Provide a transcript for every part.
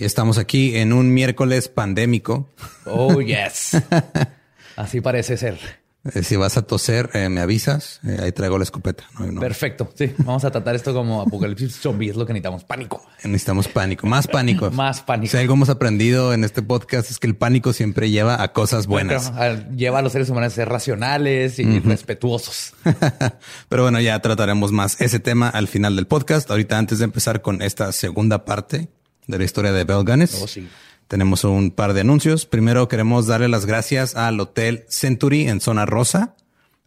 Y estamos aquí en un miércoles pandémico. Oh, yes. Así parece ser. Eh, si vas a toser, eh, me avisas. Eh, ahí traigo la escopeta. Perfecto. Sí, vamos a tratar esto como apocalipsis zombie. Es lo que necesitamos. Pánico. Necesitamos pánico. Más pánico. Más pánico. Si algo hemos aprendido en este podcast es que el pánico siempre lleva a cosas buenas. lleva a los seres humanos a ser racionales y respetuosos. Pero bueno, ya trataremos más ese tema al final del podcast. Ahorita, antes de empezar con esta segunda parte, de la historia de Bell Gunness. Oh, sí. Tenemos un par de anuncios. Primero queremos darle las gracias al Hotel Century en Zona Rosa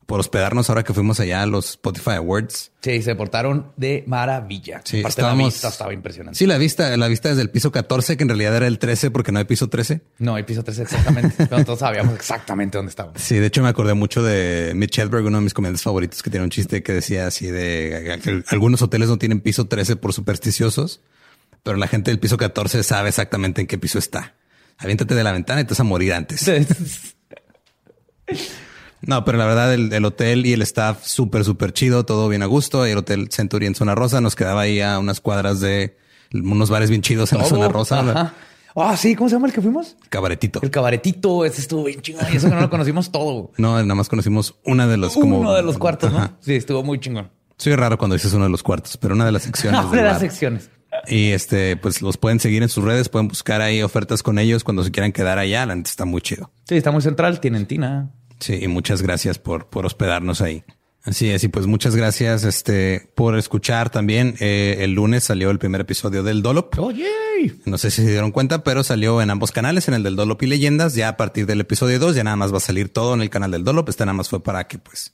por hospedarnos ahora que fuimos allá a los Spotify Awards. Sí, se portaron de maravilla. Sí, Aparte la vista estaba impresionante. Sí, la vista, la vista desde el piso 14, que en realidad era el 13 porque no hay piso 13. No hay piso 13 exactamente. Pero todos sabíamos exactamente dónde estábamos. Sí, de hecho me acordé mucho de Mitch Hedberg, uno de mis comediantes favoritos, que tiene un chiste que decía así de que algunos hoteles no tienen piso 13 por supersticiosos pero la gente del piso 14 sabe exactamente en qué piso está. Aviéntate de la ventana y te vas a morir antes. No, pero la verdad, el, hotel y el staff súper, súper chido, todo bien a gusto. Y el hotel Century en Zona Rosa nos quedaba ahí a unas cuadras de unos bares bien chidos en la Zona Rosa. Ah, sí, ¿cómo se llama el que fuimos? Cabaretito. El cabaretito, ese estuvo bien chingón. Y eso que no lo conocimos todo. No, nada más conocimos una de los como uno de los cuartos, ¿no? Sí, estuvo muy chingón. Soy raro cuando dices uno de los cuartos, pero una de las secciones. de las secciones. Y este, pues los pueden seguir en sus redes, pueden buscar ahí ofertas con ellos cuando se quieran quedar allá. La está muy chido. Sí, está muy central, tienen tina. Sí, y muchas gracias por, por hospedarnos ahí. Así es, y pues muchas gracias este, por escuchar también. Eh, el lunes salió el primer episodio del Dolop. Oye, no sé si se dieron cuenta, pero salió en ambos canales, en el del Dolop y Leyendas. Ya a partir del episodio 2 ya nada más va a salir todo en el canal del Dolop. Este nada más fue para que pues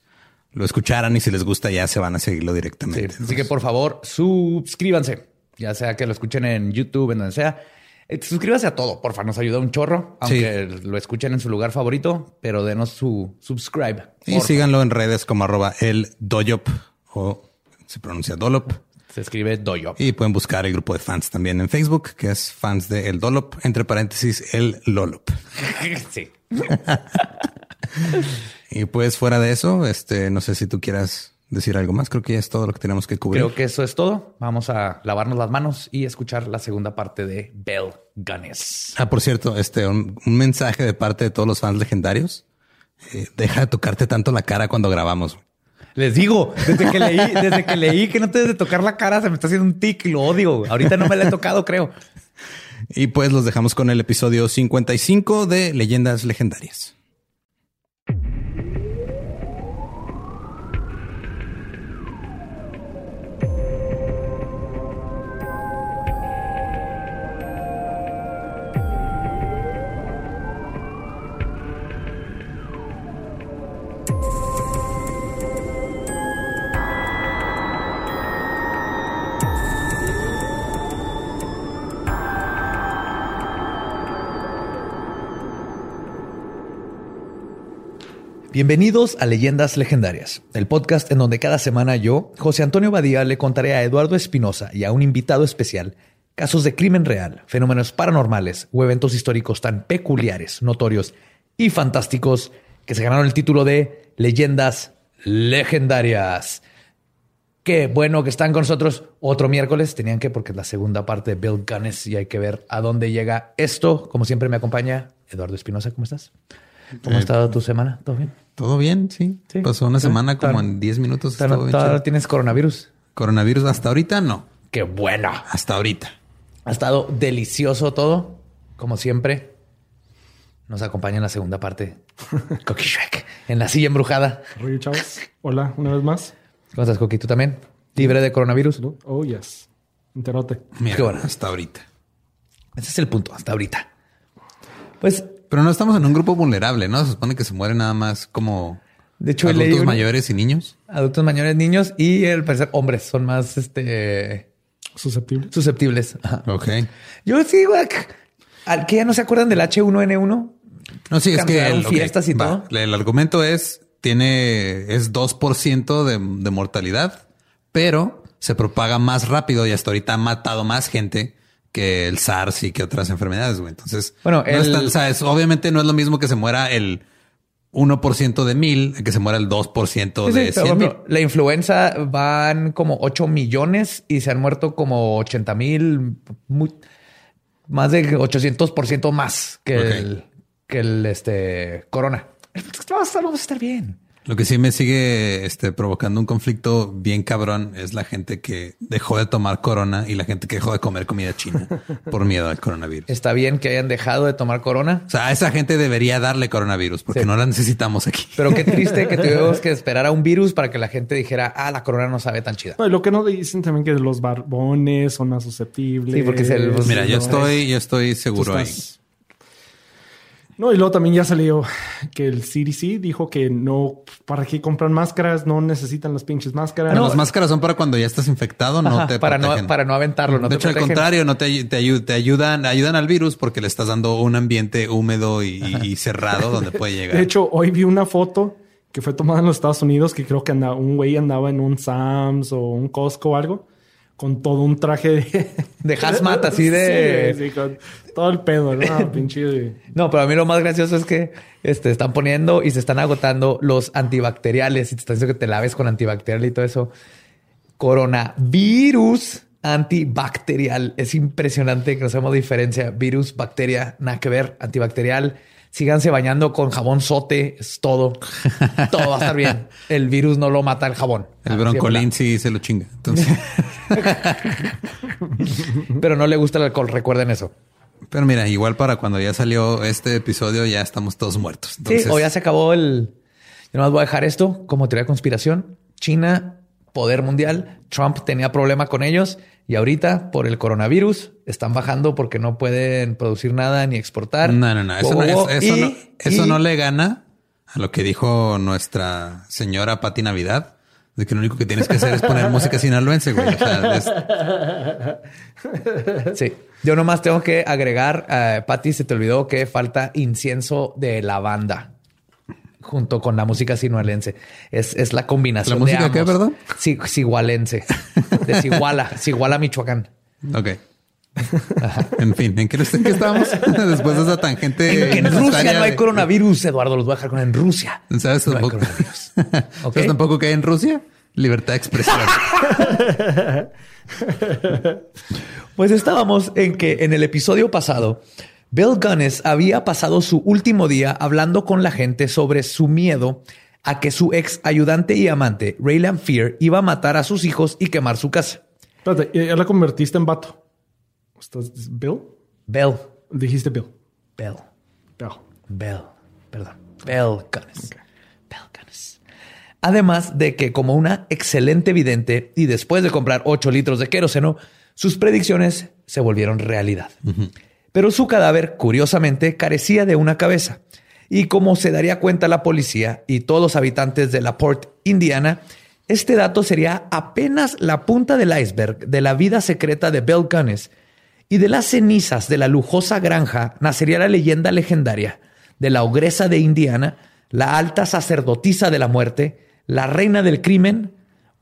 lo escucharan y si les gusta ya se van a seguirlo directamente. así que por favor, suscríbanse ya sea que lo escuchen en YouTube, en donde sea. Eh, suscríbase a todo, porfa, nos ayuda un chorro, aunque lo escuchen en su lugar favorito, pero denos su subscribe. Y síganlo en redes como arroba el doyop o se pronuncia dolop. Se escribe doyop. Y pueden buscar el grupo de fans también en Facebook, que es fans de El Dolop, entre paréntesis, el Lolop. sí. y pues fuera de eso, este, no sé si tú quieras decir algo más. Creo que ya es todo lo que tenemos que cubrir. Creo que eso es todo. Vamos a lavarnos las manos y escuchar la segunda parte de Bell Gunness. Ah, por cierto, este un, mensaje de parte de todos los fans legendarios. Eh, deja de tocarte tanto la cara cuando grabamos. Les digo, desde que leí, desde que leí que no te debes de tocar la cara, se me está haciendo un tic y lo odio. Ahorita no me la he tocado, creo. Y pues los dejamos con el episodio 55 de Leyendas Legendarias. Bienvenidos a Leyendas Legendarias, el podcast en donde cada semana yo, José Antonio Badía, le contaré a Eduardo Espinosa y a un invitado especial casos de crimen real, fenómenos paranormales o eventos históricos tan peculiares, notorios y fantásticos que se ganaron el título de Leyendas Legendarias. Qué bueno que están con nosotros otro miércoles. Tenían que porque es la segunda parte de Bill Gunness y hay que ver a dónde llega esto. Como siempre me acompaña Eduardo Espinosa. ¿Cómo estás? ¿Cómo ha Eh, estado tu semana? ¿Todo bien? Todo bien, sí. Sí. Pasó una semana como en 10 minutos. ¿Todavía tienes coronavirus? Coronavirus hasta ahorita no. Qué bueno. Hasta ahorita. Ha estado delicioso todo. Como siempre, nos acompaña en la segunda parte Coqui Shrek en la silla embrujada. Rollo, chavos. Hola, una vez más. ¿Cómo estás, Coqui? ¿Tú también? ¿Libre de coronavirus? Oh, yes. Enterote. Mira, Qué bueno. hasta ahorita. Ese es el punto, hasta ahorita. Pues, Pero no estamos en un grupo vulnerable, ¿no? Se supone que se mueren nada más como de hecho, adultos mayores y niños. adultos mayores, niños y al parecer hombres son más este, Susceptible. susceptibles. Ajá. Ok. Yo sí, güey. ¿Al que ya no se acuerdan del H1N1? No, sí, es que el, fiestas y va. todo. El argumento es, tiene, es 2% de, de mortalidad, pero se propaga más rápido y hasta ahorita ha matado más gente que el SARS y que otras enfermedades, güey. Entonces, Bueno, no es tan- o sea, es- obviamente no es lo mismo que se muera el 1% de mil que se muera el 2% Sí, sí, de por 100 mil. la influenza van como 8 millones y se han muerto como 80 mil, muy- más de 800% más que Ok. el, que el este, corona. Vamos a estar- vamos a estar bien. Lo que sí me sigue este, provocando un conflicto bien cabrón es la gente que dejó de tomar corona y la gente que dejó de comer comida china por miedo al coronavirus. Está bien que hayan dejado de tomar corona, O sea, a esa gente debería darle coronavirus porque Sí. no la necesitamos aquí. pero qué triste que tuvimos que esperar a un virus para que la gente dijera, ah, la corona no sabe tan chida. Lo que no dicen también que los barbones son más susceptibles. Sí, porque se- pues, Mira, yo estoy, yo estoy seguro ahí. No, y luego también ya salió que el CDC dijo que no, ¿para qué compran máscaras? No necesitan las pinches máscaras. Bueno, las máscaras son para cuando ya estás infectado, no Ajá, te para, protegen. no, para no aventarlo. No de te hecho, al contrario, no te, te, te ayudan, ayudan al virus porque le estás dando un ambiente húmedo y, y cerrado donde puede llegar. De hecho, hoy vi una foto que fue tomada en los Estados Unidos que creo que andaba, un güey andaba en un Sam's o un Costco o algo con todo un traje de... De hazmat, así de- Sí, sí, con todo el pedo, ¿no? Pinche... No, pero a mí lo más gracioso es que este, están poniendo y se están agotando los antibacteriales y te están diciendo que te laves con antibacterial y todo eso. Coronavirus antibacterial. Es impresionante que no sabemos diferencia. Virus, bacteria, nada que ver. Antibacterial. Síganse bañando con jabón sote. Es todo. todo va a estar bien. El virus no lo mata el jabón. El Ah, broncolín sí se lo chinga. Entonces, Pero no le gusta el alcohol. Recuerden eso. pero mira, igual para cuando ya salió este episodio ya estamos todos muertos. Entonces, sí, o ya se acabó el. Yo nomás voy a dejar esto como teoría de conspiración. China, poder mundial. Trump tenía problema con ellos y ahorita por el coronavirus están bajando porque no pueden producir nada ni exportar. No, no, no. Eso, no, es- eso, Y- no, eso y- no le gana a lo que dijo nuestra señora Pati Navidad. De que lo único que tienes que hacer es poner música sinaloense, güey. O sea, es- Sí. Yo nomás tengo que agregar, eh, Patti, se te olvidó que falta incienso de lavanda junto con la música sinualense. Es, es la combinación. ¿La música de qué, perdón? Sí, sigualense. De Siguala, Siguala, Michoacán. ok. en fin, ¿en qué, en qué estábamos? Después de esa tangente. En, Rusia no hay de- coronavirus, Eduardo. Los voy a dejar con en Rusia. ¿Sabes No hay tampoco? coronavirus. Ok. ¿Sabes tampoco que hay en Rusia? Libertad de expresión. Pues estábamos en que en el episodio pasado, Bill Gunness había pasado su último día hablando con la gente sobre su miedo a que su ex ayudante y amante, Raylan Fear, iba a matar a sus hijos y quemar su casa. Espérate, ya la convertiste en vato. ¿Estás Bill? Bill, Dijiste Bill. Bill, Bill. Bill, perdón, Bill Gunness. Bill Gunness. Además de que como una excelente vidente y después de comprar 8 litros de queroseno, sus predicciones se volvieron realidad. Pero su cadáver, curiosamente, carecía de una cabeza. Y como se daría cuenta la policía y todos los habitantes de La Porte, Indiana, este dato sería apenas la punta del iceberg de la vida secreta de Bill Gunness. Y de las cenizas de la lujosa granja nacería la leyenda legendaria de la ogresa de Indiana, la alta sacerdotisa de la muerte, la reina del crimen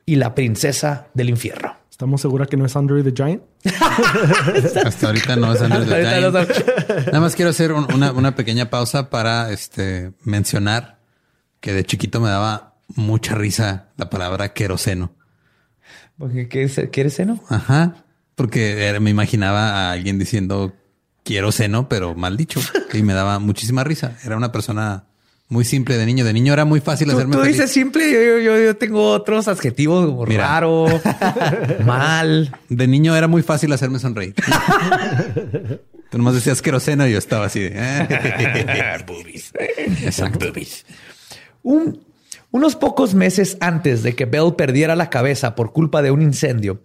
y la princesa del infierno. ¿Estamos seguros que no es Andre the Giant? Hasta ahorita no es Under the Giant. Nada más quiero hacer un- una, una pequeña pausa para este, mencionar que de chiquito me daba mucha risa la palabra queroseno. Porque ¿quieres, ¿quieres seno? Ajá. Porque era- me imaginaba a alguien diciendo quiero seno, pero mal dicho. Y me daba muchísima risa. Era una persona muy simple de niño. De niño era muy fácil Tú, hacerme tú feliz. dices simple, yo, yo, yo tengo otros adjetivos como Mira. raro, mal. De niño era muy fácil hacerme sonreír. Tú nomás decías queroseno y yo estaba así de... "Eh". Exacto. Un- unos pocos meses antes de que Bell perdiera la cabeza por culpa de un incendio,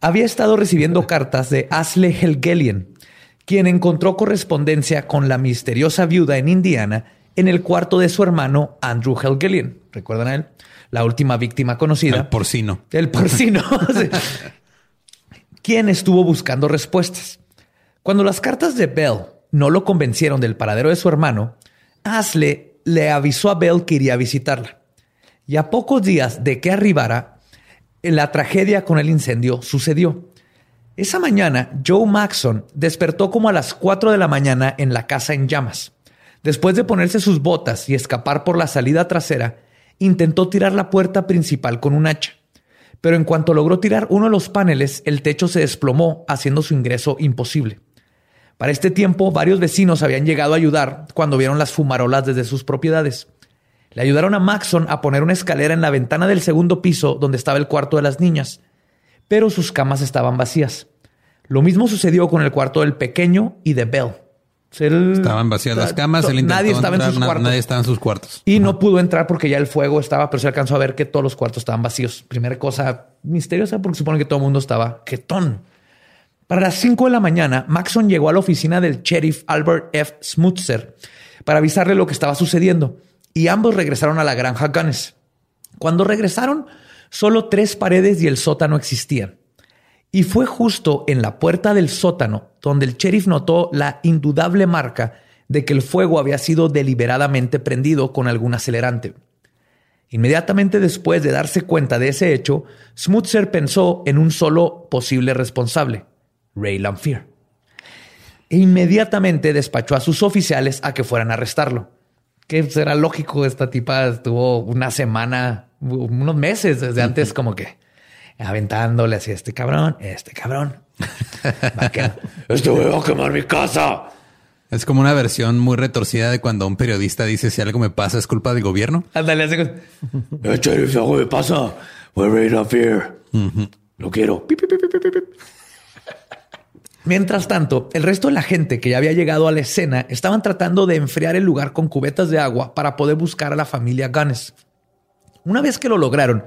había estado recibiendo cartas de Asle Helgelian, quien encontró correspondencia con la misteriosa viuda en Indiana en el cuarto de su hermano Andrew Helgelian. ¿Recuerdan a él? La última víctima conocida. El porcino. El porcino. Quien estuvo buscando respuestas. Cuando las cartas de Bell no lo convencieron del paradero de su hermano, Asle le avisó a Bell que iría a visitarla. Y a pocos días de que arribara, la tragedia con el incendio sucedió. Esa mañana, Joe Maxon despertó como a las 4 de la mañana en la casa en llamas. Después de ponerse sus botas y escapar por la salida trasera, intentó tirar la puerta principal con un hacha. Pero en cuanto logró tirar uno de los paneles, el techo se desplomó, haciendo su ingreso imposible. Para este tiempo, varios vecinos habían llegado a ayudar cuando vieron las fumarolas desde sus propiedades. Le ayudaron a Maxon a poner una escalera en la ventana del segundo piso donde estaba el cuarto de las niñas, pero sus camas estaban vacías. Lo mismo sucedió con el cuarto del pequeño y de Bell. Él- Estaban vacías las camas. Él nadie estaba en sus na- cuartos. Nadie estaba en sus cuartos. Y no pudo entrar porque ya el fuego estaba, pero se alcanzó a ver que todos los cuartos estaban vacíos. Primera cosa misteriosa porque supone que todo el mundo estaba quetón. Para las 5 de la mañana, Maxon llegó a la oficina del sheriff Albert F. Smutzer para avisarle lo que estaba sucediendo y ambos regresaron a la granja Gunness. Cuando regresaron, solo tres paredes y el sótano existían. Y fue justo en la puerta del sótano donde el sheriff notó la indudable marca de que el fuego había sido deliberadamente prendido con algún acelerante. Inmediatamente después de darse cuenta de ese hecho, Smutzer pensó en un solo posible responsable, Ray Lamphere. E inmediatamente despachó a sus oficiales a que fueran a arrestarlo. Que será lógico, esta tipa estuvo una semana, unos meses desde antes como que aventándole así, este cabrón, este cabrón. Va a este güey va a quemar mi casa. Es como una versión muy retorcida de cuando un periodista dice si algo me pasa es culpa del gobierno. Ándale, así. con- Eh, sheriff, algo me pasa. Fue Ray Lamphere. Lo quiero. Pip, pip, pip, pip, pip, pip. Mientras tanto, el resto de la gente que ya había llegado a la escena estaban tratando de enfriar el lugar con cubetas de agua para poder buscar a la familia Gunness. Una vez que lo lograron,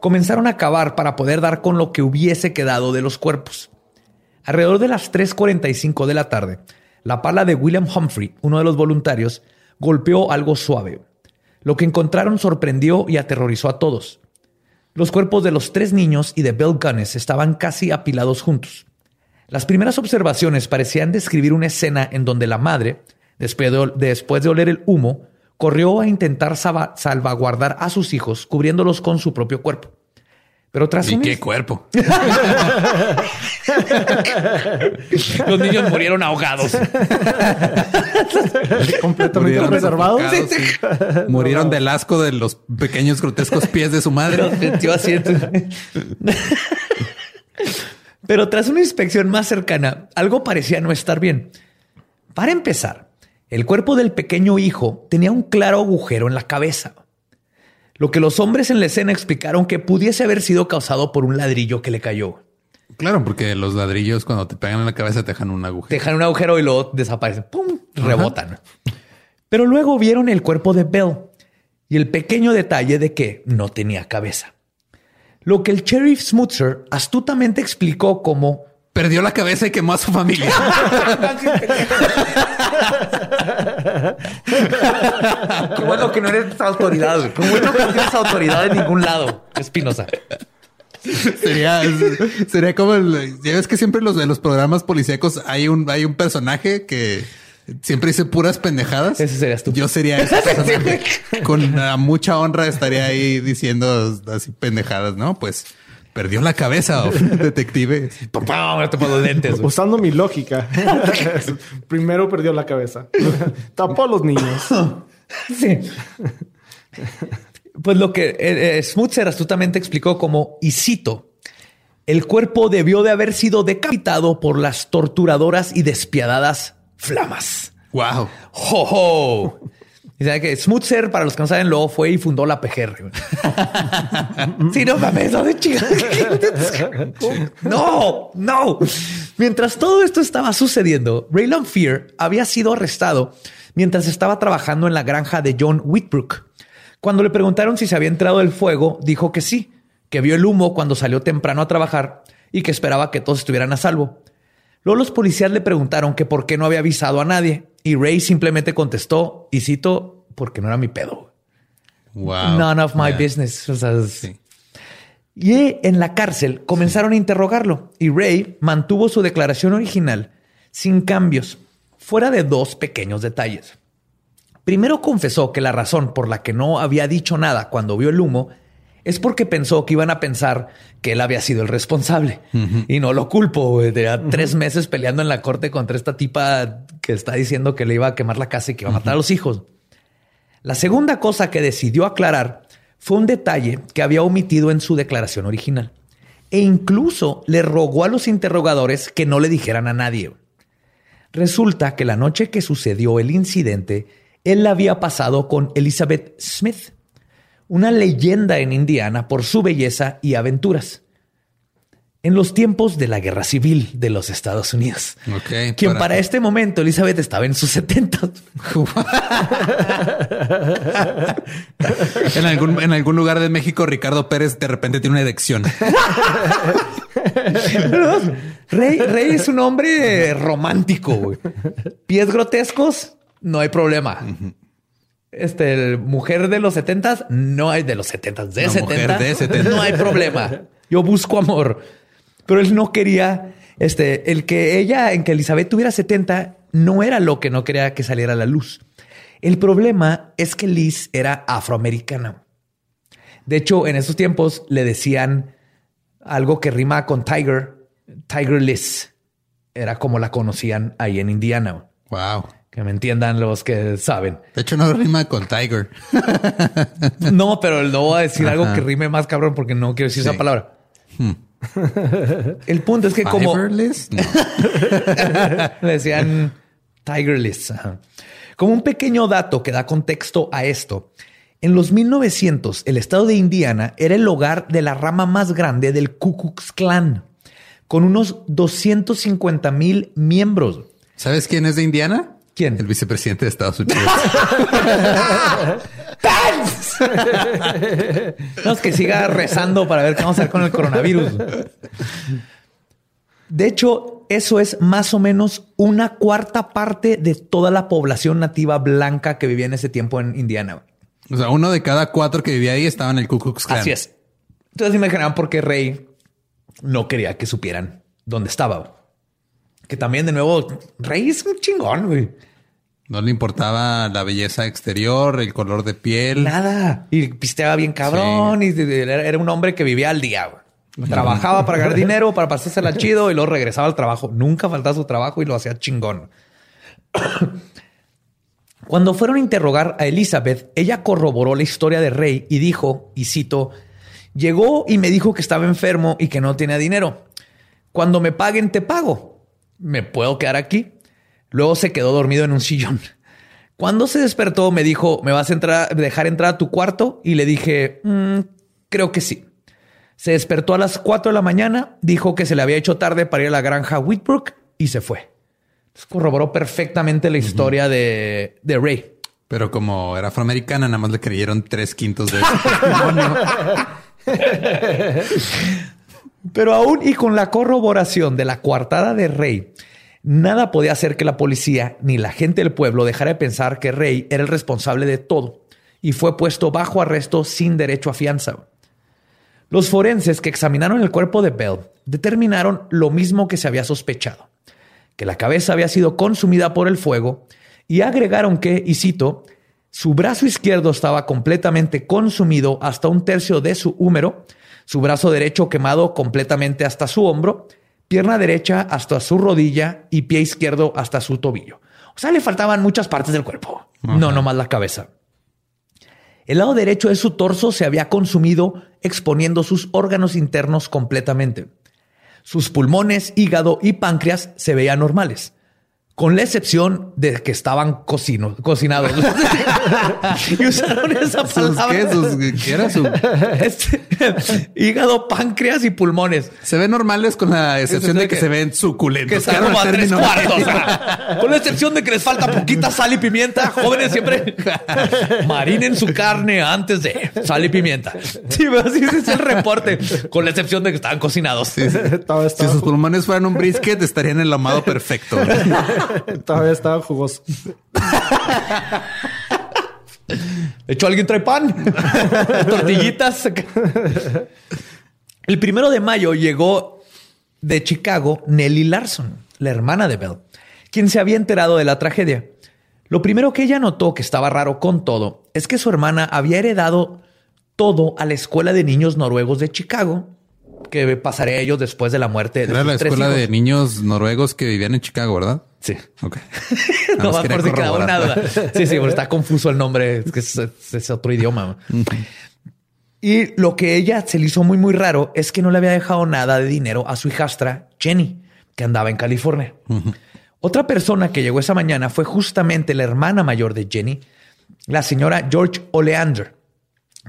comenzaron a cavar para poder dar con lo que hubiese quedado de los cuerpos. Alrededor de las 3.45 de la tarde, la pala de William Humphrey, uno de los voluntarios, golpeó algo suave. Lo que encontraron sorprendió y aterrorizó a todos. Los cuerpos de los tres niños y de Bill Gunness estaban casi apilados juntos. Las primeras observaciones parecían describir una escena en donde la madre, después de, después de oler el humo, corrió a intentar salvaguardar a sus hijos, cubriéndolos con su propio cuerpo. Pero tras ¿Y un qué cuerpo? los niños murieron ahogados. Completamente Murieron sí. Murieron del asco de los pequeños grotescos pies de su madre. Pero tras una inspección más cercana, algo parecía no estar bien. Para empezar, el cuerpo del pequeño hijo tenía un claro agujero en la cabeza. Lo que los hombres en la escena explicaron que pudiese haber sido causado por un ladrillo que le cayó. Claro, porque los ladrillos cuando te pegan en la cabeza te dejan un agujero. Dejan un agujero y luego desaparecen. ¡Pum! Rebotan. Pero luego vieron el cuerpo de Bell y el pequeño detalle de que no tenía cabeza. Lo que el sheriff Smutzer astutamente explicó como Perdió la cabeza y quemó a su familia. Qué bueno que no eres autoridad. Qué bueno que no tienes autoridad en ningún lado, Espinosa. sería, sería como el, ya ves que siempre los de los programas policíacos hay un, hay un personaje que siempre dice puras pendejadas. Ese serías tú. Yo sería ese personaje. Con mucha honra estaría ahí diciendo así pendejadas, ¿no? Pues perdió la cabeza, detective. Papá, lentes. Usando mi lógica. Primero perdió la cabeza. Tapó a los niños. Sí. Pues lo que eh, eh, Smutzer astutamente explicó como, y cito, El cuerpo debió de haber sido decapitado por las torturadoras y despiadadas flamas. Wow. ¡Jo, jo! Y sabe que Smutzer, para los que no saben, luego fue y fundó la PGR. sí, no mames, no de No, no. Mientras todo esto estaba sucediendo, Raylan Fear había sido arrestado mientras estaba trabajando en la granja de John Whitbrook. Cuando le preguntaron si se había entrado el fuego, dijo que sí, que vio el humo cuando salió temprano a trabajar y que esperaba que todos estuvieran a salvo. Luego los policías le preguntaron que por qué no había avisado a nadie y Ray simplemente contestó, y cito, porque no era mi pedo. Wow. None of my Yeah. business. O sea, es- Sí. Y en la cárcel comenzaron a interrogarlo y Ray mantuvo su declaración original sin cambios, fuera de dos pequeños detalles. Primero confesó que la razón por la que no había dicho nada cuando vio el humo es porque pensó que iban a pensar que él había sido el responsable. Y no lo culpo. güey. Tenía tres meses peleando en la corte contra esta tipa que está diciendo que le iba a quemar la casa y que iba a matar a los hijos. La segunda cosa que decidió aclarar fue un detalle que había omitido en su declaración original. E incluso le rogó a los interrogadores que no le dijeran a nadie. Resulta que la noche que sucedió el incidente, él la había pasado con Elizabeth Smith, una leyenda en Indiana por su belleza y aventuras. En los tiempos de la Guerra Civil de los Estados Unidos. Ok, Quien para- para este momento Elizabeth estaba en sus 70. En algún, en algún lugar de México, Ricardo Pérez de repente tiene una erección. Rey, Rey es un hombre romántico. güey. Pies grotescos, no hay problema. Este, mujer de los setentas, no hay de los setentas, de No, mujer 70, de 70. no hay problema. Yo busco amor. Pero él no quería, este, el que ella, en que Elizabeth tuviera 70, no era lo que no quería que saliera a la luz. El problema es que Liz era afroamericana. De hecho, en esos tiempos le decían algo que rima con Tiger, Tiger Liz. Era como la conocían ahí en Indiana. Wow. Que me entiendan los que saben. De hecho, no rima con Tiger. No, pero no voy a decir algo que rime más cabrón porque no quiero decir Sí. esa palabra. El punto es que como? No. le decían Tiger Liz. Ajá. Como un pequeño dato que da contexto a esto, en los 1900 el estado de Indiana era el hogar de la rama más grande del Ku Klux Klan, con unos 250 mil miembros. ¿Sabes quién es de Indiana? ¿Quién? El vicepresidente de Estados Unidos. No, es que siga rezando para ver qué vamos a hacer con el coronavirus. De hecho, eso es más o menos una cuarta parte de toda la población nativa blanca que vivía en ese tiempo en Indiana. o sea, uno de cada cuatro que vivía ahí estaba en el Ku Klux Klan. Así es. Entonces imaginaban por qué Rey no quería que supieran dónde estaba. Que también, de nuevo, Rey es un chingón, güey. No le importaba la belleza exterior, el color de piel. Nada. Y pisteaba bien cabrón. Y era era un hombre que vivía al día. güey. Trabajaba para ganar dinero, para pasársela chido y luego regresaba al trabajo. Nunca faltaba su trabajo y lo hacía chingón. Cuando fueron a interrogar a Elizabeth, ella corroboró la historia de Rey y dijo, y cito, llegó y me dijo que estaba enfermo y que no tenía dinero. Cuando me paguen, te pago. ¿Me puedo quedar aquí? Luego se quedó dormido en un sillón. Cuando se despertó, me dijo, ¿me vas a entrar, dejar entrar a tu cuarto? Y le dije, "Mm, creo que sí. Se despertó a las 4 de la mañana, dijo que se le había hecho tarde para ir a la granja Whitbrook y se fue. Entonces, corroboró perfectamente la historia de, de Ray. Pero como era afroamericana, nada más le creyeron tres quintos de testimonio. Pero aún y con la corroboración de la coartada de Rey, nada podía hacer que la policía ni la gente del pueblo dejara de pensar que Rey era el responsable de todo y fue puesto bajo arresto sin derecho a fianza. Los forenses que examinaron el cuerpo de Bell determinaron lo mismo que se había sospechado, que la cabeza había sido consumida por el fuego y agregaron que, y cito, su brazo izquierdo estaba completamente consumido hasta un tercio de su húmero, su brazo derecho quemado completamente hasta su hombro, pierna derecha hasta su rodilla y pie izquierdo hasta su tobillo. O sea, le faltaban muchas partes del cuerpo, no nomás la cabeza. El lado derecho de su torso se había consumido exponiendo sus órganos internos completamente. Sus pulmones, hígado y páncreas se veían normales con la excepción de que estaban cocino, cocinados. y usaron esa palabra. ¿Qué, sus, ¿Qué era su? Este, hígado, páncreas y pulmones. Se ven normales con la excepción de que, se ven suculentos. Que están como a tres cuartos. con la excepción de que les falta poquita sal y pimienta. Jóvenes siempre marinen su carne antes de sal y pimienta. Sí, así es el reporte. Con la excepción de que estaban cocinados. Si sus pulmones fueran un brisket, estarían en el amado perfecto. Todavía estaba jugoso. De hecho, alguien trae pan, tortillitas. El primero de mayo llegó de Chicago Nellie Larson, la hermana de Bell, quien se había enterado de la tragedia. Lo primero que ella notó que estaba raro con todo es que su hermana había heredado todo a la escuela de niños noruegos de Chicago que pasaría ellos después de la muerte de Era la escuela de niños noruegos que vivían en Chicago, ¿verdad? Sí. Ok. no va por si queda una duda. Sí, sí, está confuso el nombre. Es que es, es otro idioma. Y lo que ella se le hizo muy, muy raro es que no le había dejado nada de dinero a su hijastra Jenny, que andaba en California. Otra persona que llegó esa mañana fue justamente la hermana mayor de Jenny, la señora George Oleander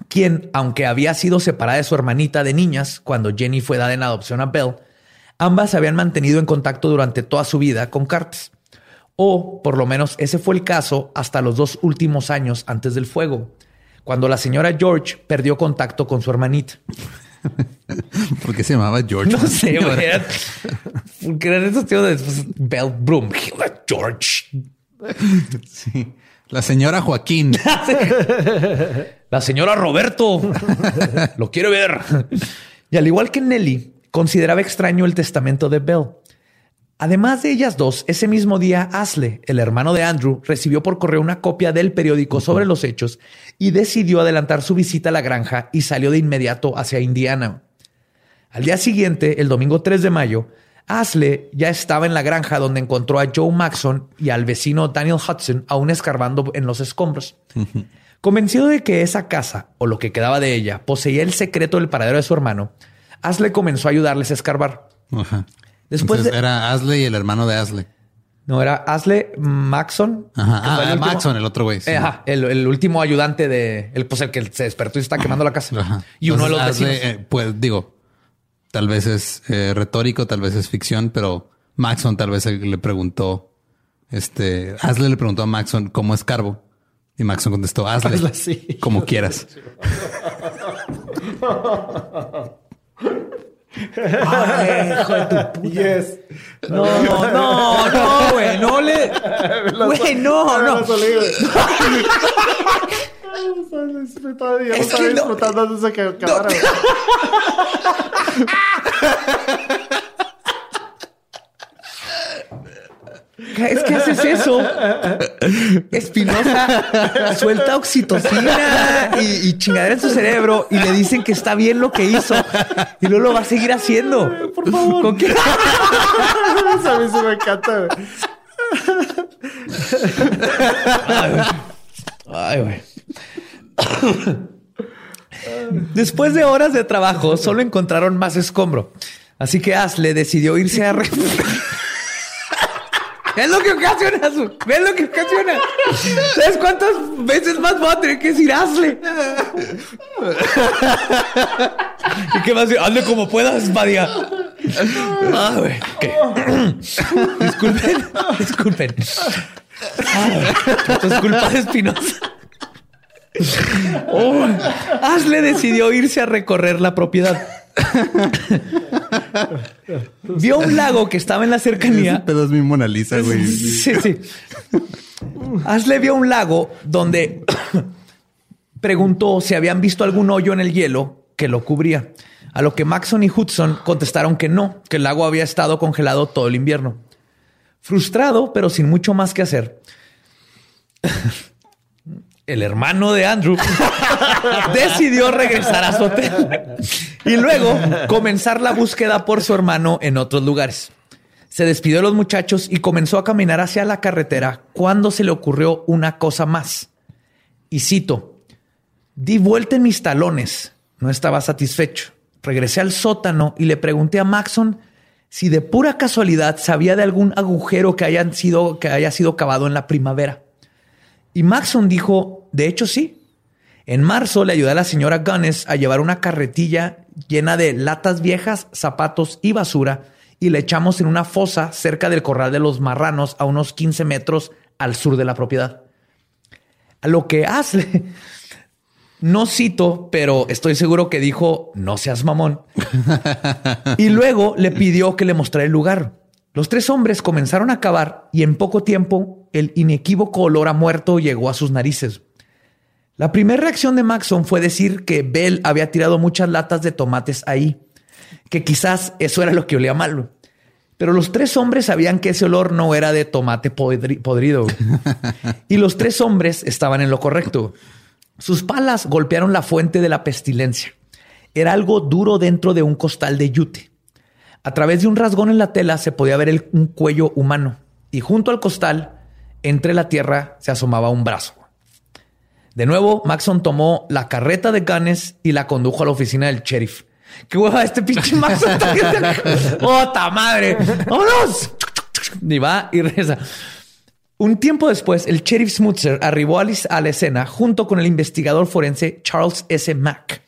quien, aunque había sido separada de su hermanita de niñas cuando Jenny fue dada en adopción a Belle, ambas se habían mantenido en contacto durante toda su vida con cartas. O, por lo menos, ese fue el caso hasta los dos últimos años antes del fuego, cuando la señora George perdió contacto con su hermanita. ¿Por qué se llamaba George? No sé, güey. Porque eran esos tíos de Bell Broom, George. Sí. La señora Joaquín. La señora Roberto. Lo quiere ver. Y al igual que Nelly, consideraba extraño el testamento de Bell. Además de ellas dos, ese mismo día, Asle, el hermano de Andrew, recibió por correo una copia del periódico sobre los hechos y decidió adelantar su visita a la granja y salió de inmediato hacia Indiana. Al día siguiente, el domingo 3 de mayo, Asle ya estaba en la granja donde encontró a Joe Maxon y al vecino Daniel Hudson aún escarbando en los escombros. Convencido de que esa casa, o lo que quedaba de ella, poseía el secreto del paradero de su hermano, Asle comenzó a ayudarles a escarbar. Después era Asle y el hermano de Asle. No, era Asle Maxon. Ajá. Ah, el Maxon, el otro güey. Ajá. El, último ayudante de el, pues el que se despertó y está quemando la casa. Y uno de los vecinos. Eh, pues digo, Tal vez es eh, retórico, tal vez es ficción, pero Maxon tal vez le preguntó, este, Asle le preguntó a Maxon cómo es Carbo. Y Maxon contestó, hazle, como quieras. Ay, hijo de tu puta. No, no, no, güey. No le. Güey, no, no. es que disfrutando no. desde que Es que haces eso. Espinosa suelta oxitocina y, chingadera en su cerebro y le dicen que está bien lo que hizo y luego lo va a seguir haciendo. Por favor. ¿Con qué? a mí se me encanta. Ay, güey. Después de horas de trabajo, solo encontraron más escombro. Así que Asle decidió irse a... Es lo que ocasiona. ¿Ves lo que ocasiona? ¿Sabes cuántas veces más voy a tener que decir hazle? ¿Y qué más? Hazle como puedas, María. Ah, güey. disculpen, disculpen. Ah, es culpa de Espinosa. Oh, Asle decidió irse a recorrer la propiedad. Vio un lago que estaba en la cercanía. Ese pedo es mi Mona Lisa, güey. Sí, sí. Asle vio un lago donde preguntó si habían visto algún hoyo en el hielo que lo cubría. A lo que Maxon y Hudson contestaron que no, que el lago había estado congelado todo el invierno. Frustrado, pero sin mucho más que hacer, el hermano de Andrew, decidió regresar a su hotel y luego comenzar la búsqueda por su hermano en otros lugares. Se despidió de los muchachos y comenzó a caminar hacia la carretera cuando se le ocurrió una cosa más. Y cito, di vuelta en mis talones. No estaba satisfecho. Regresé al sótano y le pregunté a Maxon si de pura casualidad sabía de algún agujero que, hayan sido, que haya sido cavado en la primavera. Y Maxon dijo, de hecho sí. En marzo le ayudé a la señora Gunness a llevar una carretilla llena de latas viejas, zapatos y basura y le echamos en una fosa cerca del corral de los marranos a unos 15 metros al sur de la propiedad. A lo que hace no cito, pero estoy seguro que dijo, no seas mamón. y luego le pidió que le mostrara el lugar. Los tres hombres comenzaron a cavar y en poco tiempo el inequívoco olor a muerto llegó a sus narices. La primera reacción de Maxon fue decir que Bell había tirado muchas latas de tomates ahí, que quizás eso era lo que olía mal. Pero los tres hombres sabían que ese olor no era de tomate podrido. y los tres hombres estaban en lo correcto. Sus palas golpearon la fuente de la pestilencia. Era algo duro dentro de un costal de yute. A través de un rasgón en la tela se podía ver un cuello humano y junto al costal, entre la tierra, se asomaba un brazo. De nuevo, Maxon tomó la carreta de Ganes y la condujo a la oficina del sheriff. ¡Qué hueva este pinche Maxon! ¡Ota madre! ¡Vámonos! Y va y reza. Un tiempo después, el sheriff Smutzer arribó a la escena junto con el investigador forense Charles S. Mack.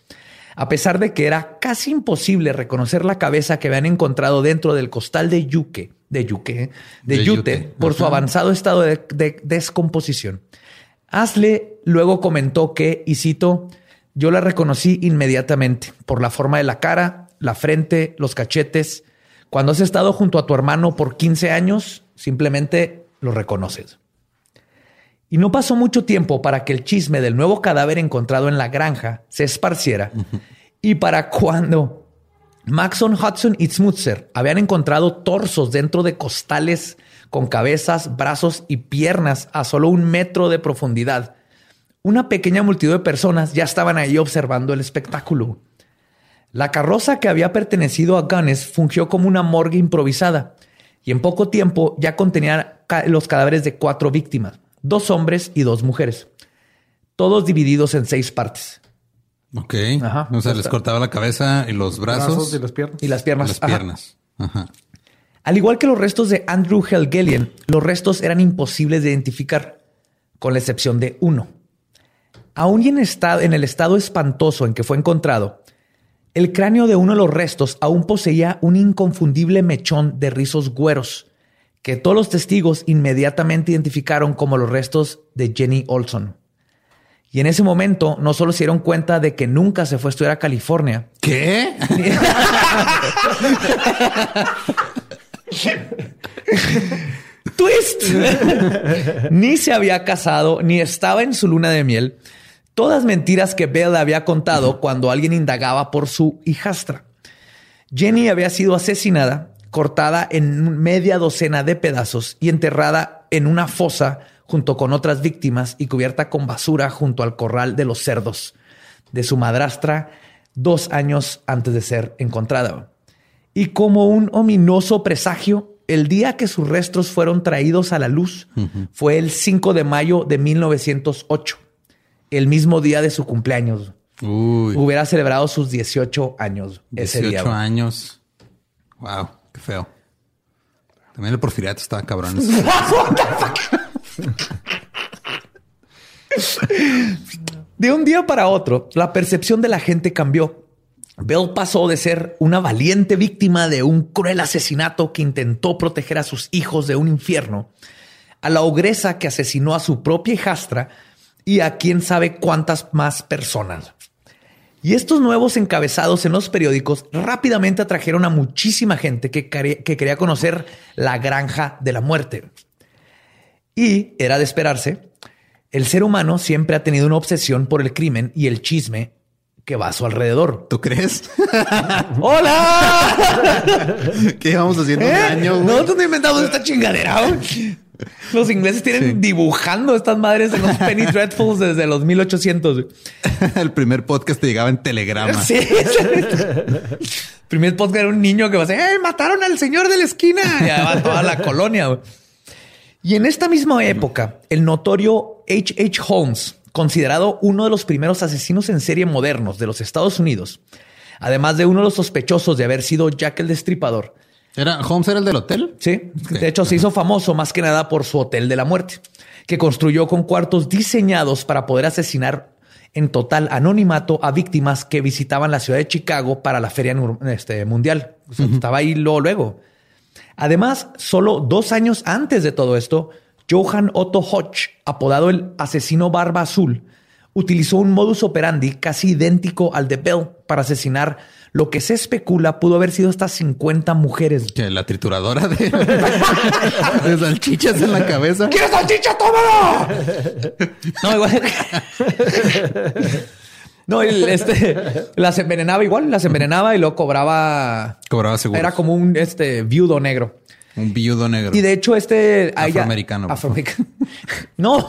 A pesar de que era casi imposible reconocer la cabeza que habían encontrado dentro del costal de yuque, de yuque, de, yute, por su avanzado estado de, de descomposición. Asle luego comentó que, y cito, yo la reconocí inmediatamente por la forma de la cara, la frente, los cachetes. Cuando has estado junto a tu hermano por 15 años, simplemente lo reconoces. Y no pasó mucho tiempo para que el chisme del nuevo cadáver encontrado en la granja se esparciera. Y para cuando Maxon, Hudson y Smutzer habían encontrado torsos dentro de costales con cabezas, brazos y piernas a solo un metro de profundidad, una pequeña multitud de personas ya estaban ahí observando el espectáculo. La carroza que había pertenecido a Gunness fungió como una morgue improvisada y en poco tiempo ya contenía los cadáveres de cuatro víctimas, dos hombres y dos mujeres, todos divididos en seis partes. Ok. O sea, les cortaba la cabeza y los brazos, y las piernas. Y las piernas. Las piernas. Al igual que los restos de Andrew Helgelian, los restos eran imposibles de identificar, con la excepción de uno. Aún y en, estado, en el estado espantoso en que fue encontrado, el cráneo de uno de los restos aún poseía un inconfundible mechón de rizos güeros, que todos los testigos inmediatamente identificaron como los restos de Jenny Olson. Y en ese momento no solo se dieron cuenta de que nunca se fue a estudiar a California. ¿Qué? Twist. ni se había casado, ni estaba en su luna de miel. Todas mentiras que Belle había contado cuando alguien indagaba por su hijastra. Jenny había sido asesinada cortada en media docena de pedazos y enterrada en una fosa junto con otras víctimas y cubierta con basura junto al corral de los cerdos de su madrastra dos años antes de ser encontrada. Y como un ominoso presagio, el día que sus restos fueron traídos a la luz fue el 5 de mayo de 1908, el mismo día de su cumpleaños. Hubiera celebrado sus 18 años ese día. 18 años. Wow. Qué feo. También el porfiriato estaba cabrón. de un día para otro, la percepción de la gente cambió. Bell pasó de ser una valiente víctima de un cruel asesinato que intentó proteger a sus hijos de un infierno, a la ogresa que asesinó a su propia hijastra y a quién sabe cuántas más personas. Y estos nuevos encabezados en los periódicos rápidamente atrajeron a muchísima gente que, quería conocer la granja de la muerte. Y era de esperarse, el ser humano siempre ha tenido una obsesión por el crimen y el chisme que va a su alrededor. ¿Tú crees? ¡Hola! ¿Qué íbamos haciendo un ¿Eh? año? Nosotros no inventamos esta chingadera. Los ingleses tienen dibujando estas madres en los Penny Dreadfuls desde los 1800. El primer podcast te llegaba en telegrama. Sí. El primer podcast era un niño que va a decir, ¡eh! Mataron al señor de la esquina. Ya va toda la colonia. Y en esta misma época, el notorio H. H. Holmes, considerado uno de los primeros asesinos en serie modernos de los Estados Unidos, además de uno de los sospechosos de haber sido Jack el Destripador, ¿Era Holmes era el del hotel? Sí, de hecho se hizo famoso más que nada por su Hotel de la Muerte, que construyó con cuartos diseñados para poder asesinar en total anonimato a víctimas que visitaban la ciudad de Chicago para la feria este, mundial. O sea, Estaba ahí luego, luego. Además, solo dos años antes de todo esto, Johann Otto Hodge, apodado el asesino barba azul, utilizó un modus operandi casi idéntico al de Bell para asesinar lo que se especula pudo haber sido hasta 50 mujeres. Que la trituradora de, de salchichas en la cabeza. ¿Quieres salchicha? ¡Tómalo! No, igual. No, el, este, las envenenaba igual, las envenenaba y luego cobraba. Cobraba seguro. Era como un este viudo negro. Un viudo negro. Y de hecho, este Afroamericano, por Afroamericano. No.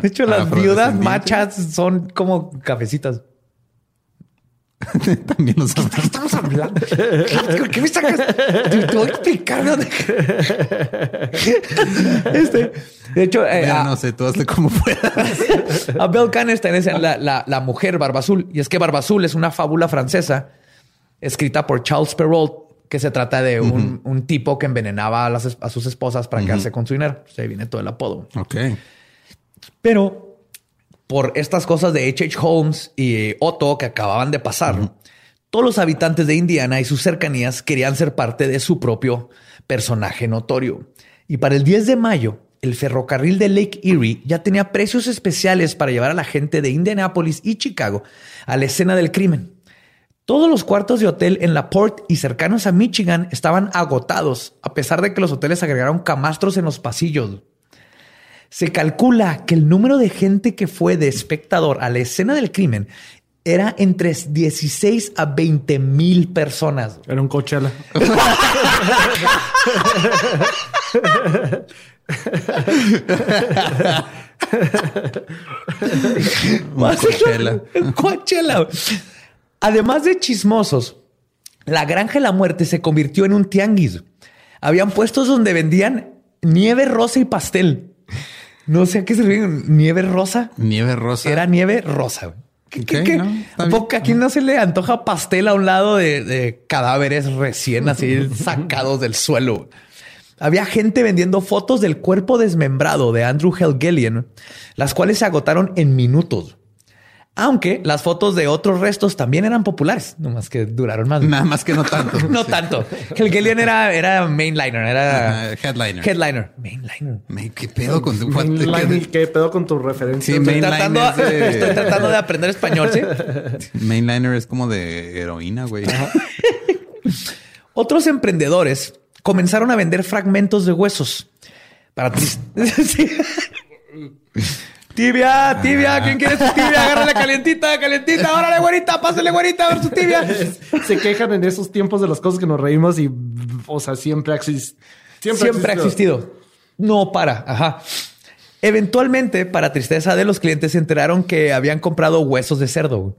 De hecho, las viudas machas son como cafecitas. También los ¿Qué estamos hablando? ¿Por qué me sacas? Te, te voy a explicar de dónde. Este, de hecho, eh, Mira, a, no sé, tú hazle como puedas. a Belle Canestein es la, la, la mujer Barba Azul. Y es que Barba Azul es una fábula francesa escrita por Charles Perrault, que se trata de un, un tipo que envenenaba a, las a sus esposas para quedarse con su dinero. Se viene todo el apodo. ok. Pero por estas cosas de H.H. Holmes y Otto que acababan de pasar, todos los habitantes de Indiana y sus cercanías querían ser parte de su propio personaje notorio. Y para el 10 de mayo, el ferrocarril de Lake Erie ya tenía precios especiales para llevar a la gente de Indianapolis y Chicago a la escena del crimen. Todos los cuartos de hotel en la Port y cercanos a Michigan estaban agotados, a pesar de que los hoteles agregaron camastros en los pasillos. Se calcula que el número de gente que fue de espectador a la escena del crimen era entre 16 a 20 mil personas. Era un Coachella. Coachella. Coachella. Además de chismosos, la Granja de la Muerte se convirtió en un tianguis. Habían puestos donde vendían nieve rosa y pastel. No sé a qué se refieren. Nieve rosa. Nieve rosa. Era nieve rosa. ¿Qué, Ok, qué- qué? no, está ¿A aquí no se le antoja pastel a un lado de, de cadáveres recién así sacados del suelo? Había gente vendiendo fotos del cuerpo desmembrado de Andrew Helgelian, las cuales se agotaron en minutos. Aunque las fotos de otros restos también eran populares, nomás que duraron más. Nada más que no tanto. no Sí. tanto. Helgelian era, era mainliner, era headliner. headliner. Mainliner. Me- ¿Qué pedo con tu Mainline, ¿Qué pedo con tu referencia? Sí, Estoy Mainliner tratando, es de- estoy tratando de aprender español, ¿sí? Mainliner es como de heroína, güey. Otros emprendedores comenzaron a vender fragmentos de huesos para tris- Sí. Tibia, tibia, ¿quién quiere su tibia? Agárrale calientita, calientita, órale, güerita, pásale, güerita, a ver su tibia. Se quejan en esos tiempos de las cosas que nos reímos y, o sea, siempre ha existido. Siempre, ha existido. No para, ajá. Eventualmente, para tristeza de los clientes, se enteraron que habían comprado huesos de cerdo.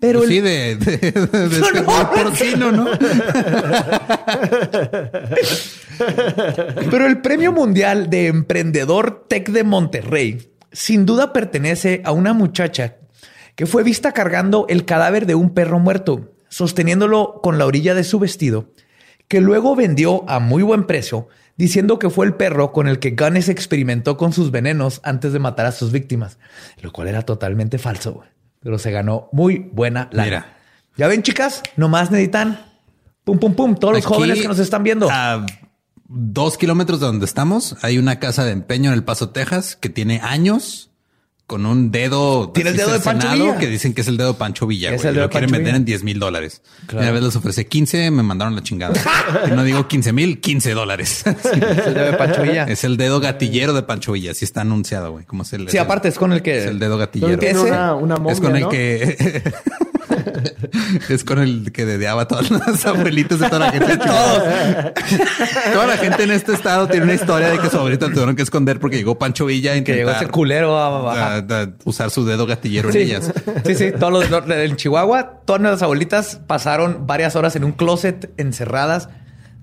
el- sí, de, de, de, de- No, de no, porcino, ¿no? Pero el Premio Mundial de Emprendedor Tech de Monterrey sin duda pertenece a una muchacha que fue vista cargando el cadáver de un perro muerto, sosteniéndolo con la orilla de su vestido, que luego vendió a muy buen precio, diciendo que fue el perro con el que Gunness experimentó con sus venenos antes de matar a sus víctimas, lo cual era totalmente falso, pero se ganó muy buena lana. Mira. Ya ven, chicas, nomás necesitan pum, pum, pum, todos los jóvenes que nos están viendo. Dos kilómetros de donde estamos, hay una casa de empeño en El Paso, Texas, que tiene años con un dedo. Tiene el dedo de Pancho Villa. Que dicen que es el dedo de Pancho Villa. Es el dedo lo de quieren Pancho vender Villa. en 10 mil dólares. Claro. Una vez les ofrecí 15, me mandaron la chingada. y no digo 15 mil, 15 dólares. Es el dedo de Pancho Villa. es el dedo gatillero de Pancho Villa. Así está anunciado, güey. ¿Cómo es el? Sí, aparte es con el que Es el dedo gatillero. Ese una, una momia, es con el ¿no? que es con el que dedeaba a todas las abuelitas de toda la gente. Todos. Toda la gente en este estado tiene una historia de que su abuelita tuvieron que esconder porque llegó Pancho Villa a que llegó intentar ese culero a, a- a- a usar su dedo gatillero Sí, en ellas. sí, sí. Todos los en Chihuahua, todas las abuelitas pasaron varias horas en un closet encerradas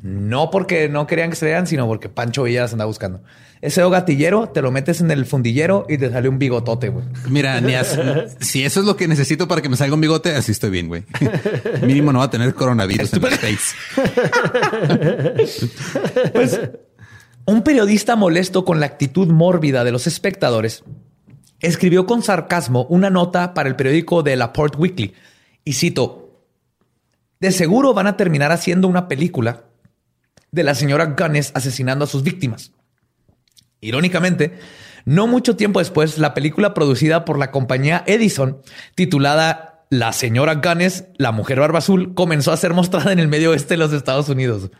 No porque no querían que se vean, sino porque Pancho Villa las andaba buscando. Ese gatillero te lo metes en el fundillero y te sale un bigotote, güey. Mira, ni as- si eso es lo que necesito para que me salga un bigote, así estoy bien, güey. Mínimo no va a tener coronavirus en el face. Pues un periodista molesto con la actitud mórbida de los espectadores escribió con sarcasmo una nota para el periódico de La Port Weekly y cito: De seguro van a terminar haciendo una película de la señora Gunness asesinando a sus víctimas. Irónicamente, no mucho tiempo después, la película producida por la compañía Edison, titulada La señora Gunness, la mujer barba azul, comenzó a ser mostrada en el medio oeste de los Estados Unidos.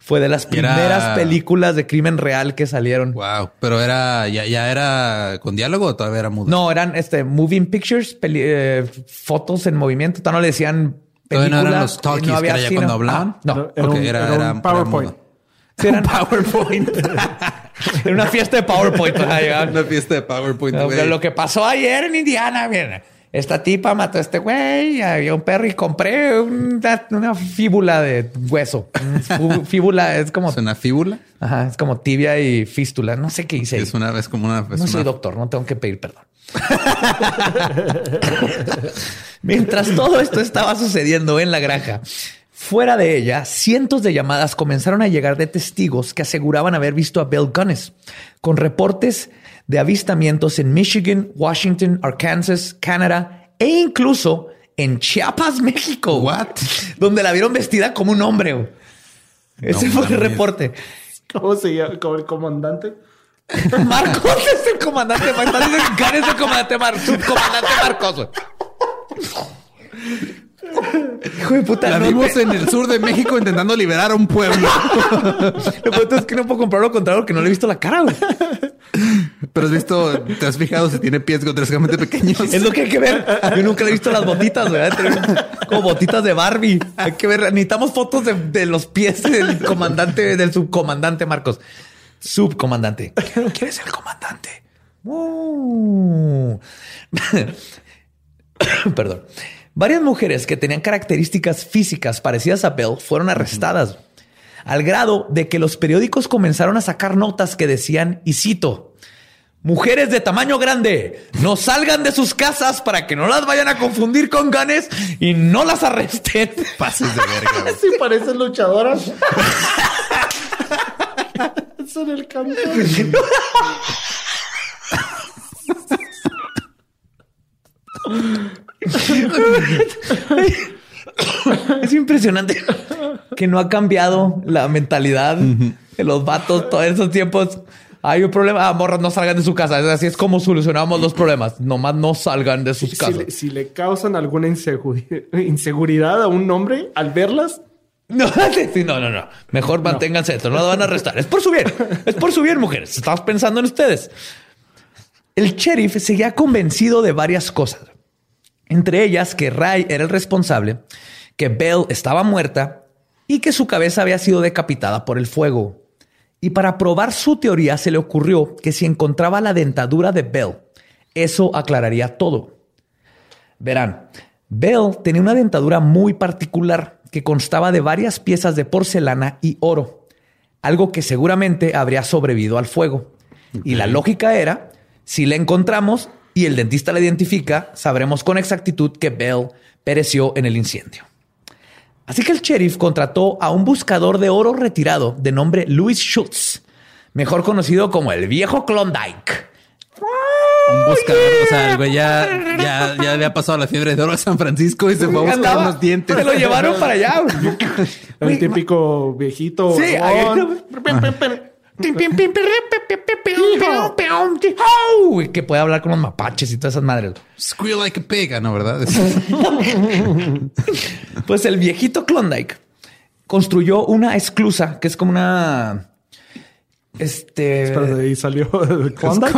Fue de las era- primeras películas de crimen real que salieron. Wow, pero era ya, ya era con diálogo o todavía era mudo. No, eran este moving pictures, peli- eh, fotos en movimiento. Todavía no le decían Todavía no película. eran los talkies, no había que era ya cuando hablaban. Ah, no, Era Ok, un- era- era un era- era PowerPoint. Sí, eran PowerPoint. Era una fiesta de PowerPoint. Una fiesta de PowerPoint, Lo, güey. lo que pasó ayer en Indiana, bien. Esta tipa mató a este güey, había un perro y compré una, una fíbula de hueso. Fíbula es como, ¿Es una fíbula? ajá, es como tibia y fístula. No sé qué hice. ahí. Es una, es como una. es No soy una- doctor, no tengo que pedir perdón. Mientras todo esto estaba sucediendo en la granja, fuera de ella, cientos de llamadas comenzaron a llegar de testigos que aseguraban haber visto a Bill Gunness, con reportes de avistamientos en Michigan, Washington, Arkansas, Canadá e incluso en Chiapas, México. What? Donde la vieron vestida como un hombre. güey. Ese No fue el reporte. ¿Cómo se llama? ¿Como el comandante? Marcos es el comandante. Marcos es el, Gan es el comandante Mar, subcomandante Marcos. Güey. Hijo de puta. La vimos en el sur de México intentando liberar a un pueblo. Lo peor es que no puedo comprarlo contrario porque no le he visto la cara. güey. Pero has visto, te has fijado si tiene pies grotescamente pequeños. Es lo que hay que ver. Yo nunca le he visto las botitas. Tener Como botitas de Barbie. Hay que ver. Necesitamos fotos de, de los pies del comandante, del subcomandante Marcos. Subcomandante. ¿Quién es el comandante? Uh. Perdón. Varias mujeres que tenían características físicas parecidas a Bell fueron arrestadas, al grado de que los periódicos comenzaron a sacar notas que decían, y cito, Mujeres de tamaño grande, no salgan de sus casas para que no las vayan a confundir con ganes y no las arresten. Pases de verga. Sí, parecen luchadoras. Son el campo. Es impresionante que no ha cambiado la mentalidad de los vatos todos esos tiempos. Hay un problema, ah, morras, no salgan de su casa. Así es como solucionamos los problemas. Nomás no salgan de sus Si casas. le, si le causan alguna inseguri- inseguridad a un hombre al verlas, No, no, no, no. Mejor manténganse esto. No lo van a arrestar. Es por su bien. Es por su bien, mujeres. Estamos pensando en ustedes. El sheriff seguía convencido de varias cosas. Entre ellas que Ray era el responsable, que Belle estaba muerta y que su cabeza había sido decapitada por el fuego. Y para probar su teoría se le ocurrió que si encontraba la dentadura de Belle, eso aclararía todo. Verán, Bell tenía una dentadura muy particular que constaba de varias piezas de porcelana y oro, algo que seguramente habría sobrevivido al fuego. Y la lógica era, si la encontramos y el dentista la identifica, sabremos con exactitud que Bell pereció en el incendio. Así que el sheriff contrató a un buscador de oro retirado de nombre Louis Schultz, mejor conocido como el viejo Klondike. Un buscador, o sea, el güey ya, ya, ya había pasado la fiebre de oro a San Francisco y se fue a buscar Andaba- unos dientes. Se lo llevaron para allá. güey. el Güey, típico viejito. Sí, barbón. Que puede hablar con los mapaches y todas esas madres. Squeal like a pig, ah, ¿no? ¿Verdad? Pues el viejito Klondike construyó una esclusa que es como una. Este. Pero de ahí salió Klondike.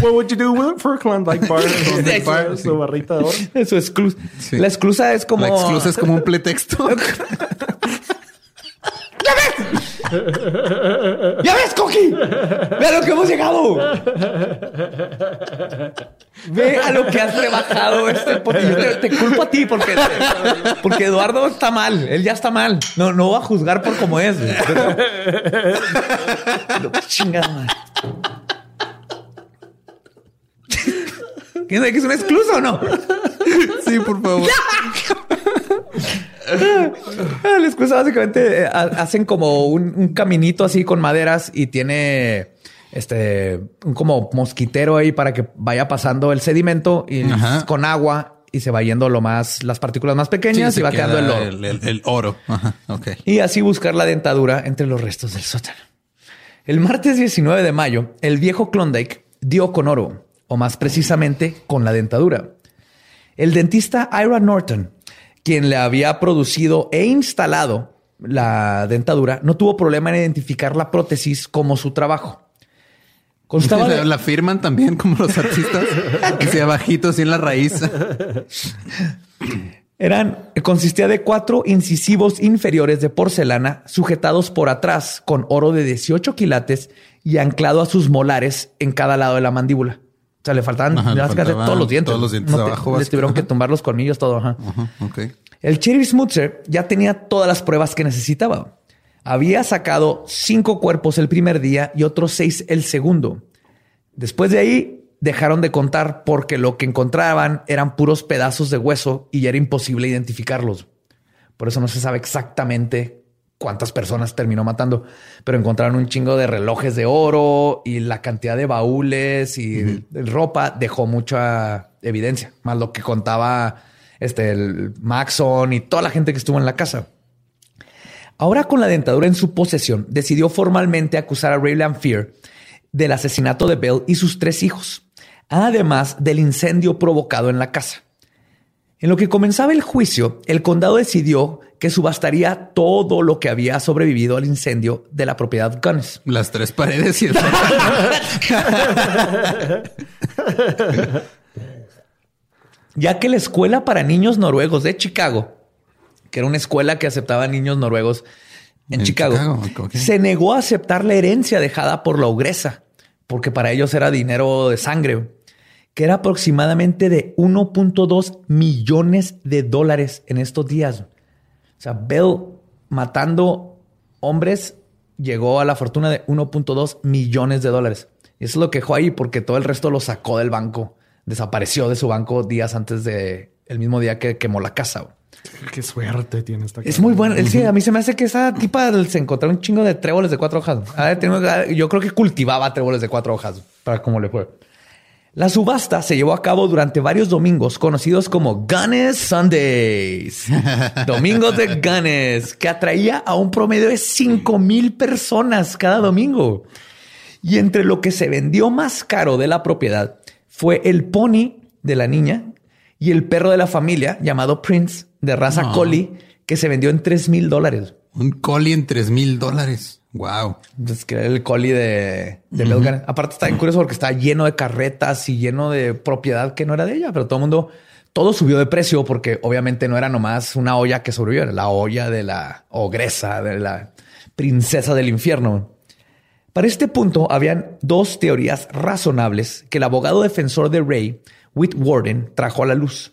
What would you do with it for a Klondike bar? Klondike bar, Sí. Su barrita de oro. Su esclusa. Sí. La esclusa es como. La exclusa es como un pretexto. ¡Ya ves, Coqui! ¡Ve a lo que hemos llegado! Ve a lo que has rebajado este potillo. Te, te culpo a ti porque, porque Eduardo está mal. Él ya está mal. No, no va a juzgar por cómo es. Pero- Pero qué chingada. ¿Quién sabe que es un excluso o no? Sí, por favor. Ah, La excusa básicamente eh, ha- hacen como un, un caminito así con maderas y tiene este un como mosquitero ahí para que vaya pasando el sedimento y Ajá. con agua y se va yendo lo más las partículas más pequeñas Sí, y va quedando el oro. El, el- el oro. Ajá. Y así buscar la dentadura entre los restos del sótano. El martes 19 de mayo, el viejo Klondike dio con oro, o más precisamente con la dentadura. El dentista Ira Norton, quien le había producido e instalado la dentadura, no tuvo problema en identificar la prótesis como su trabajo. Constaba la, de- la firman también como los artistas. que sea bajito así en la raíz. Eran, consistía de cuatro incisivos inferiores de porcelana sujetados por atrás con oro de 18 quilates y anclado a sus molares en cada lado de la mandíbula. Sea, le faltaban Ajá, le todos los dientes. todos los dientes No abajo, tuvieron que tumbar los colmillos, todo. ajá. Ajá, ok. El Cherry Smutzer ya tenía todas las pruebas que necesitaba. Había sacado cinco cuerpos el primer día y otros seis el segundo. Después de ahí dejaron de contar porque lo que encontraban eran puros pedazos de hueso y ya era imposible identificarlos. Por eso no se sabe exactamente cuántas personas terminó matando, pero encontraron un chingo de relojes de oro y la cantidad de baúles y ropa dejó mucha evidencia, más lo que contaba este el Maxon y toda la gente que estuvo en la casa. Ahora con la dentadura en su posesión, decidió formalmente acusar a Ray Fear del asesinato de Bell y sus tres hijos, además del incendio provocado en la casa. En lo que comenzaba el juicio, el condado decidió que subastaría todo lo que había sobrevivido al incendio de la propiedad Gunness. Las tres paredes y el ya que la escuela para niños noruegos de Chicago, que era una escuela que aceptaba niños noruegos en, En Chicago, se negó a aceptar la herencia dejada por la ogresa, porque para ellos era dinero de sangre, que era aproximadamente de 1.2 millones de dólares en estos días. O sea, Bell matando hombres llegó a la fortuna de 1.2 millones de dólares. Y eso es lo que dejó ahí porque todo el resto lo sacó del banco. Desapareció de su banco días antes de el mismo día que quemó la casa. Qué suerte tiene esta Es muy bueno. Sí, a mí se me hace que esa tipa se encontró un chingo de tréboles de cuatro hojas. A ver, tengo- yo creo que cultivaba tréboles de cuatro hojas para cómo le fue. La subasta se llevó a cabo durante varios domingos conocidos como Gunness Sundays. Domingos de Gunness, que atraía a un promedio de 5 mil personas cada domingo. Y entre lo que se vendió más caro de la propiedad fue el pony de la niña y el perro de la familia llamado Prince de raza No. collie que se vendió en 3 mil dólares. Un collie en tres mil dólares. Wow. Entonces, que era el collie de, de Gunn. Aparte, está bien curioso porque está lleno de carretas y lleno de propiedad que no era de ella, pero todo el mundo, todo subió de precio porque obviamente no era nomás una olla que sobrevivió, era la olla de la ogresa, de la princesa del infierno. Para este punto, habían dos teorías razonables que el abogado defensor de Ray, Whit Warden, trajo a la luz.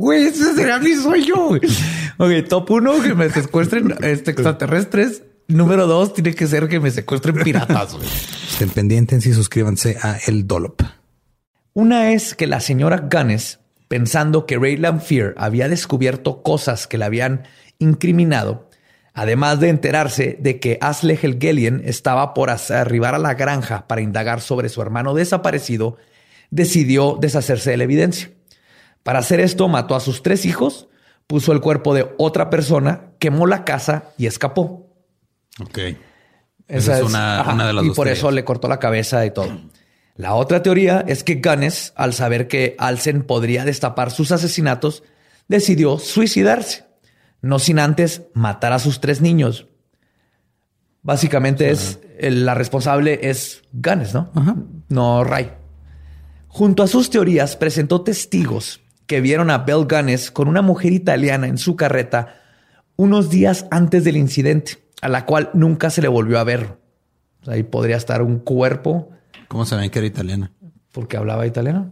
Güey, ese será mi sueño. güey. Ok, top uno, que me secuestren este, extraterrestres. Número dos, tiene que ser que me secuestren piratas. güey. Estén pendientes y suscríbanse a El Dolop. Una es que la señora Gunness, pensando que Ray Fear había descubierto cosas que le habían incriminado, Además de enterarse de que Asle Helgelien estaba por arribar a la granja para indagar sobre su hermano desaparecido, decidió deshacerse de la evidencia. Para hacer esto, mató a sus tres hijos, puso el cuerpo de otra persona, quemó la casa y escapó. Ok. Esa, es, una, de las Y por eso le cortó la cabeza y todo. La otra teoría es que Gunnes, al saber que Alsen podría destapar sus asesinatos, decidió suicidarse, no sin antes matar a sus tres niños. Básicamente es la responsable es Gunnes, ¿no? No Ray. Junto a sus teorías presentó testigos que vieron a Bell Gunnes con una mujer italiana en su carreta unos días antes del incidente a la cual nunca se le volvió a ver. ahí podría estar un cuerpo. ¿Cómo saben que era italiana? Porque hablaba italiano.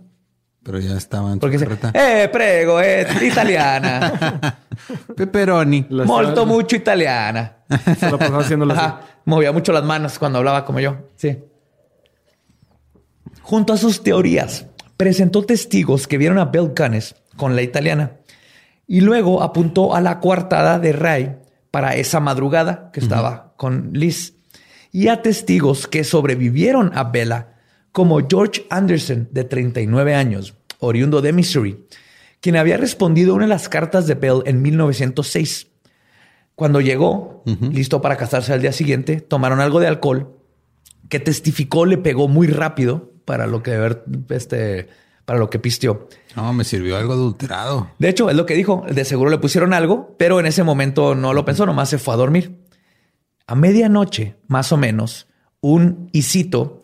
Pero ya estaba en Porque eh, prego, eh, italiana. Pepperoni. Molto mucho italiana. Se lo pasaba haciendo Movía mucho las manos cuando hablaba como yo. Sí. Junto a sus teorías, presentó testigos que vieron a Bell Gunness con la italiana y luego apuntó a la coartada de Ray para esa madrugada que estaba con Liz. Y a testigos que sobrevivieron a Bella, como George Anderson, de 39 años, oriundo de Missouri, quien había respondido una de las cartas de Bell en 1906. Cuando llegó, listo para casarse al día siguiente, tomaron algo de alcohol que testificó le pegó muy rápido para lo que este para lo que pistió. No, me sirvió algo adulterado. De hecho, es lo que dijo. De seguro le pusieron algo, pero en ese momento no lo pensó, nomás se fue a dormir. A medianoche, más o menos, un isito,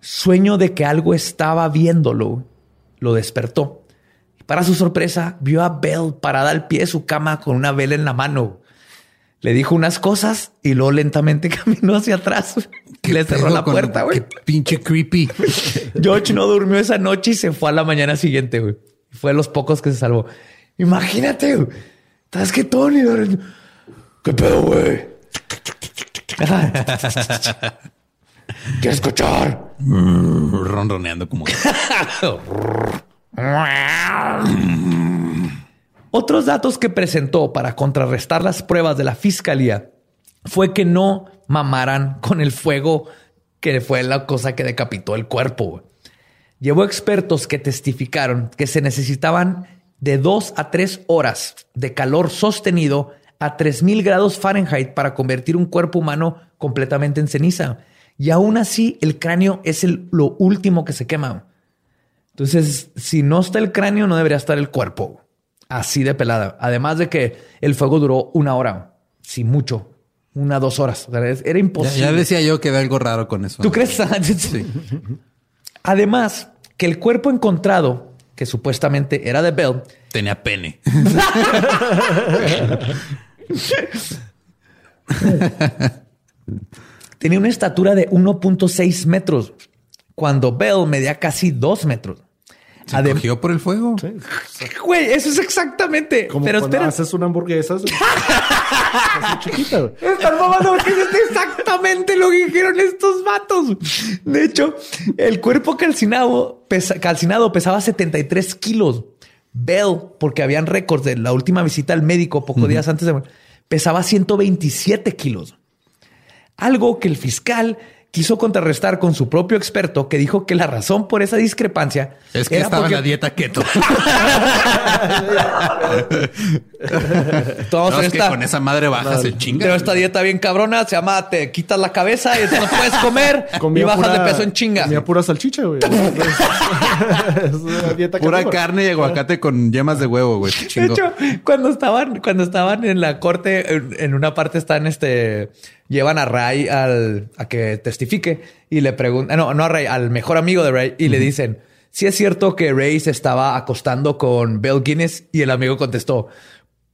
sueño de que algo estaba viéndolo, lo despertó. Para su sorpresa, vio a Bell parada al pie de su cama con una vela en la mano le dijo unas cosas y luego lentamente caminó hacia atrás. Le cerró la puerta, güey. Qué pinche creepy. George no durmió esa noche y se fue a la mañana siguiente, güey. Fue de los pocos que se salvó. Imagínate, güey. ¿Estás que Tony? ¿Qué pedo, güey? ¿Quieres escuchar? Ronroneando como... Otros datos que presentó para contrarrestar las pruebas de la fiscalía fue que no mamaran con el fuego que fue la cosa que decapitó el cuerpo. Llevó expertos que testificaron que se necesitaban de dos a tres horas de calor sostenido a 3000 grados Fahrenheit para convertir un cuerpo humano completamente en ceniza. Y aún así, el cráneo es lo último que se quema. Entonces, si no está el cráneo, no debería estar el cuerpo. Así de pelada. Además de que el fuego duró una hora, si mucho, una, dos horas. Era imposible. Ya, decía yo que ve algo raro con eso. ¿Tú crees? sí. Además, que el cuerpo encontrado, que supuestamente era de Bell, tenía pene. tenía una estatura de 1.6 metros, cuando Bell medía casi 2 metros. ¿Se cogió por el fuego? Sí. Güey, eso es exactamente. Como pero cuando espera. haces una hamburguesa así chiquita. Güey. Están mamando porque es exactamente lo que dijeron estos vatos. De hecho, el cuerpo calcinado, calcinado pesaba 73 kilos. Bell, porque habían récords de la última visita al médico pocos días antes de pesaba 127 kilos. Algo que el fiscal quiso contrarrestar con su propio experto que dijo que la razón por esa discrepancia es que estaba en la dieta keto. no, es que con esa madre baja se chinga. Pero esta dieta bien cabrona se llama te quitas la cabeza y no puedes comer y bajas de peso en chinga. Comía pura salchicha, güey. pura carne y aguacate con yemas de huevo, güey. De hecho, cuando estaban, cuando estaban en la corte, en, una parte están este llevan a Ray al, a que testifique y le preguntan, no, no a Ray, al mejor amigo de Ray y le dicen, si es cierto que Ray se estaba acostando con Bill Guinness y el amigo contestó,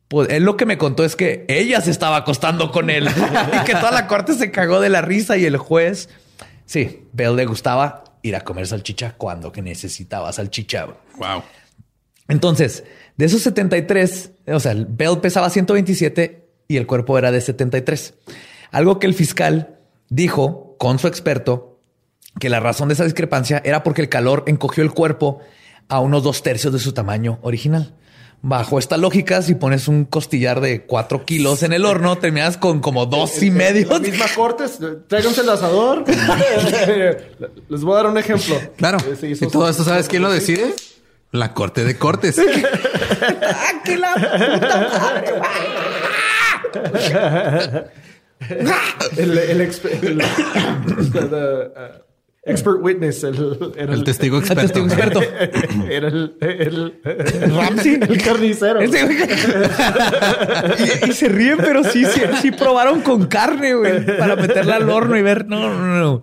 pues él lo que me contó es que ella se estaba acostando con él y que toda la corte se cagó de la risa y el juez, sí, Bell le gustaba ir a comer salchicha cuando que necesitaba salchicha. Wow. Entonces, de esos 73, o sea, Bell pesaba 127 y el cuerpo era de 73. Algo que el fiscal dijo con su experto que la razón de esa discrepancia era porque el calor encogió el cuerpo a unos dos tercios de su tamaño original. Bajo esta lógica, si pones un costillar de cuatro kilos en el horno, terminas con como dos y medio. La misma cortes, tráiganse el asador. Les voy a dar un ejemplo. Claro. Eh, y esos- todo esto, ¿sabes quién lo decide? La corte de cortes. ¡Ah, que la puta madre! El, el, el- uh, expert witness. El, era El testigo El experto. testigo experto. Era el, el, Ramsey. el carnicero. Y, y se ríen, pero sí, sí, sí probaron con carne, güey, para meterla al horno y ver. No, no, no.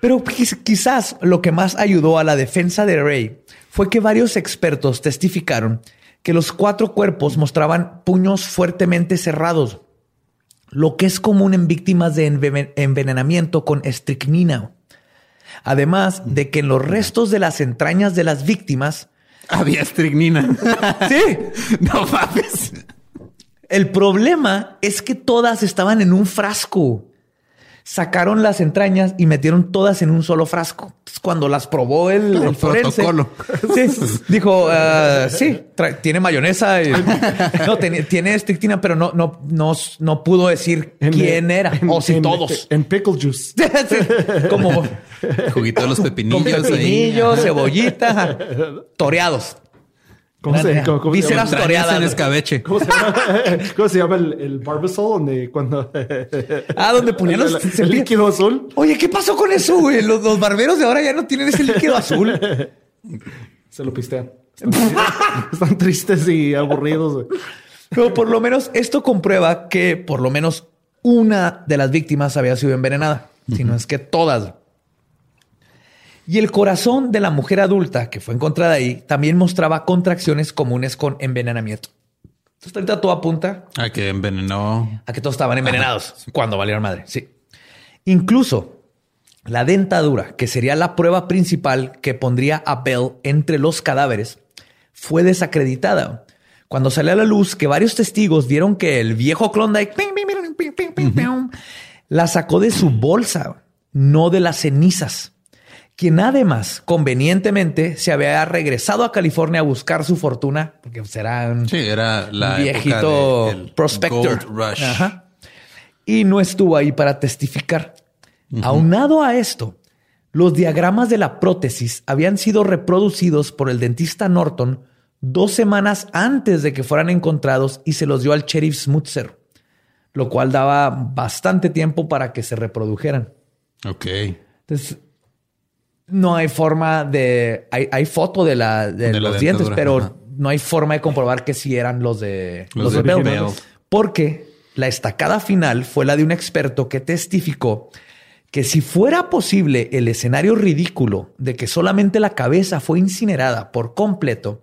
Pero quiz- quizás lo que más ayudó a la defensa de Ray fue que varios expertos testificaron que los cuatro cuerpos mostraban puños fuertemente cerrados, lo que es común en víctimas de enve- envenenamiento con estricnina. Además de que en los restos de las entrañas de las víctimas Había estricnina. Sí. no mames. El problema es que todas estaban en un frasco. Sacaron las entrañas y metieron todas en un solo frasco. Cuando las probó el, Claro, el forense, protocolo. sí, dijo, ah, sí, tiene mayonesa. y- no, tiene, tiene estrictina, pero no, no, no, no pudo decir En- quién era en- o si en- todos. En pickle juice. Sí, como Juguito de los con pepinillos. pepinillos, ahí. cebollita, toreados. ¿Cómo se, cómo- cómo se llama? En escabeche. ¿Cómo se llama, ¿Cómo se llama el, el barbasol? Donde cuando... Ah, donde ponían los el, el líquido azul. Oye, ¿qué pasó con eso, güey? Los, los barberos de ahora ya no tienen ese líquido azul. Se lo pistean. Están, están tristes y aburridos. güey. Pero por lo menos esto comprueba que por lo menos una de las víctimas había sido envenenada, si no es que todas. Y el corazón de la mujer adulta que fue encontrada ahí también mostraba contracciones comunes con envenenamiento. Entonces ahorita todo apunta A que envenenó. a que todos estaban envenenados cuando valieron madre. Sí. Incluso la dentadura, que sería la prueba principal que pondría a Bell entre los cadáveres, fue desacreditada. Cuando salió a la luz que varios testigos vieron que el viejo Klondike la sacó de su bolsa, no de las cenizas. Quien además convenientemente se había regresado a California a buscar su fortuna, porque será un, Sí, era la un viejito época prospector. Rush. Ajá. Y no estuvo ahí para testificar. Aunado a esto, los diagramas de la prótesis habían sido reproducidos por el dentista Norton dos semanas antes de que fueran encontrados y se los dio al sheriff Smutzer, lo cual daba bastante tiempo para que se reprodujeran. Ok. Entonces, no hay forma de. Hay, hay foto de, la, de, De la los dientes, pero ajá. no hay forma de comprobar que sí eran los de Los los, de. Bell. Porque la estacada final fue la de un experto que testificó que si fuera posible el escenario ridículo de que solamente la cabeza fue incinerada por completo,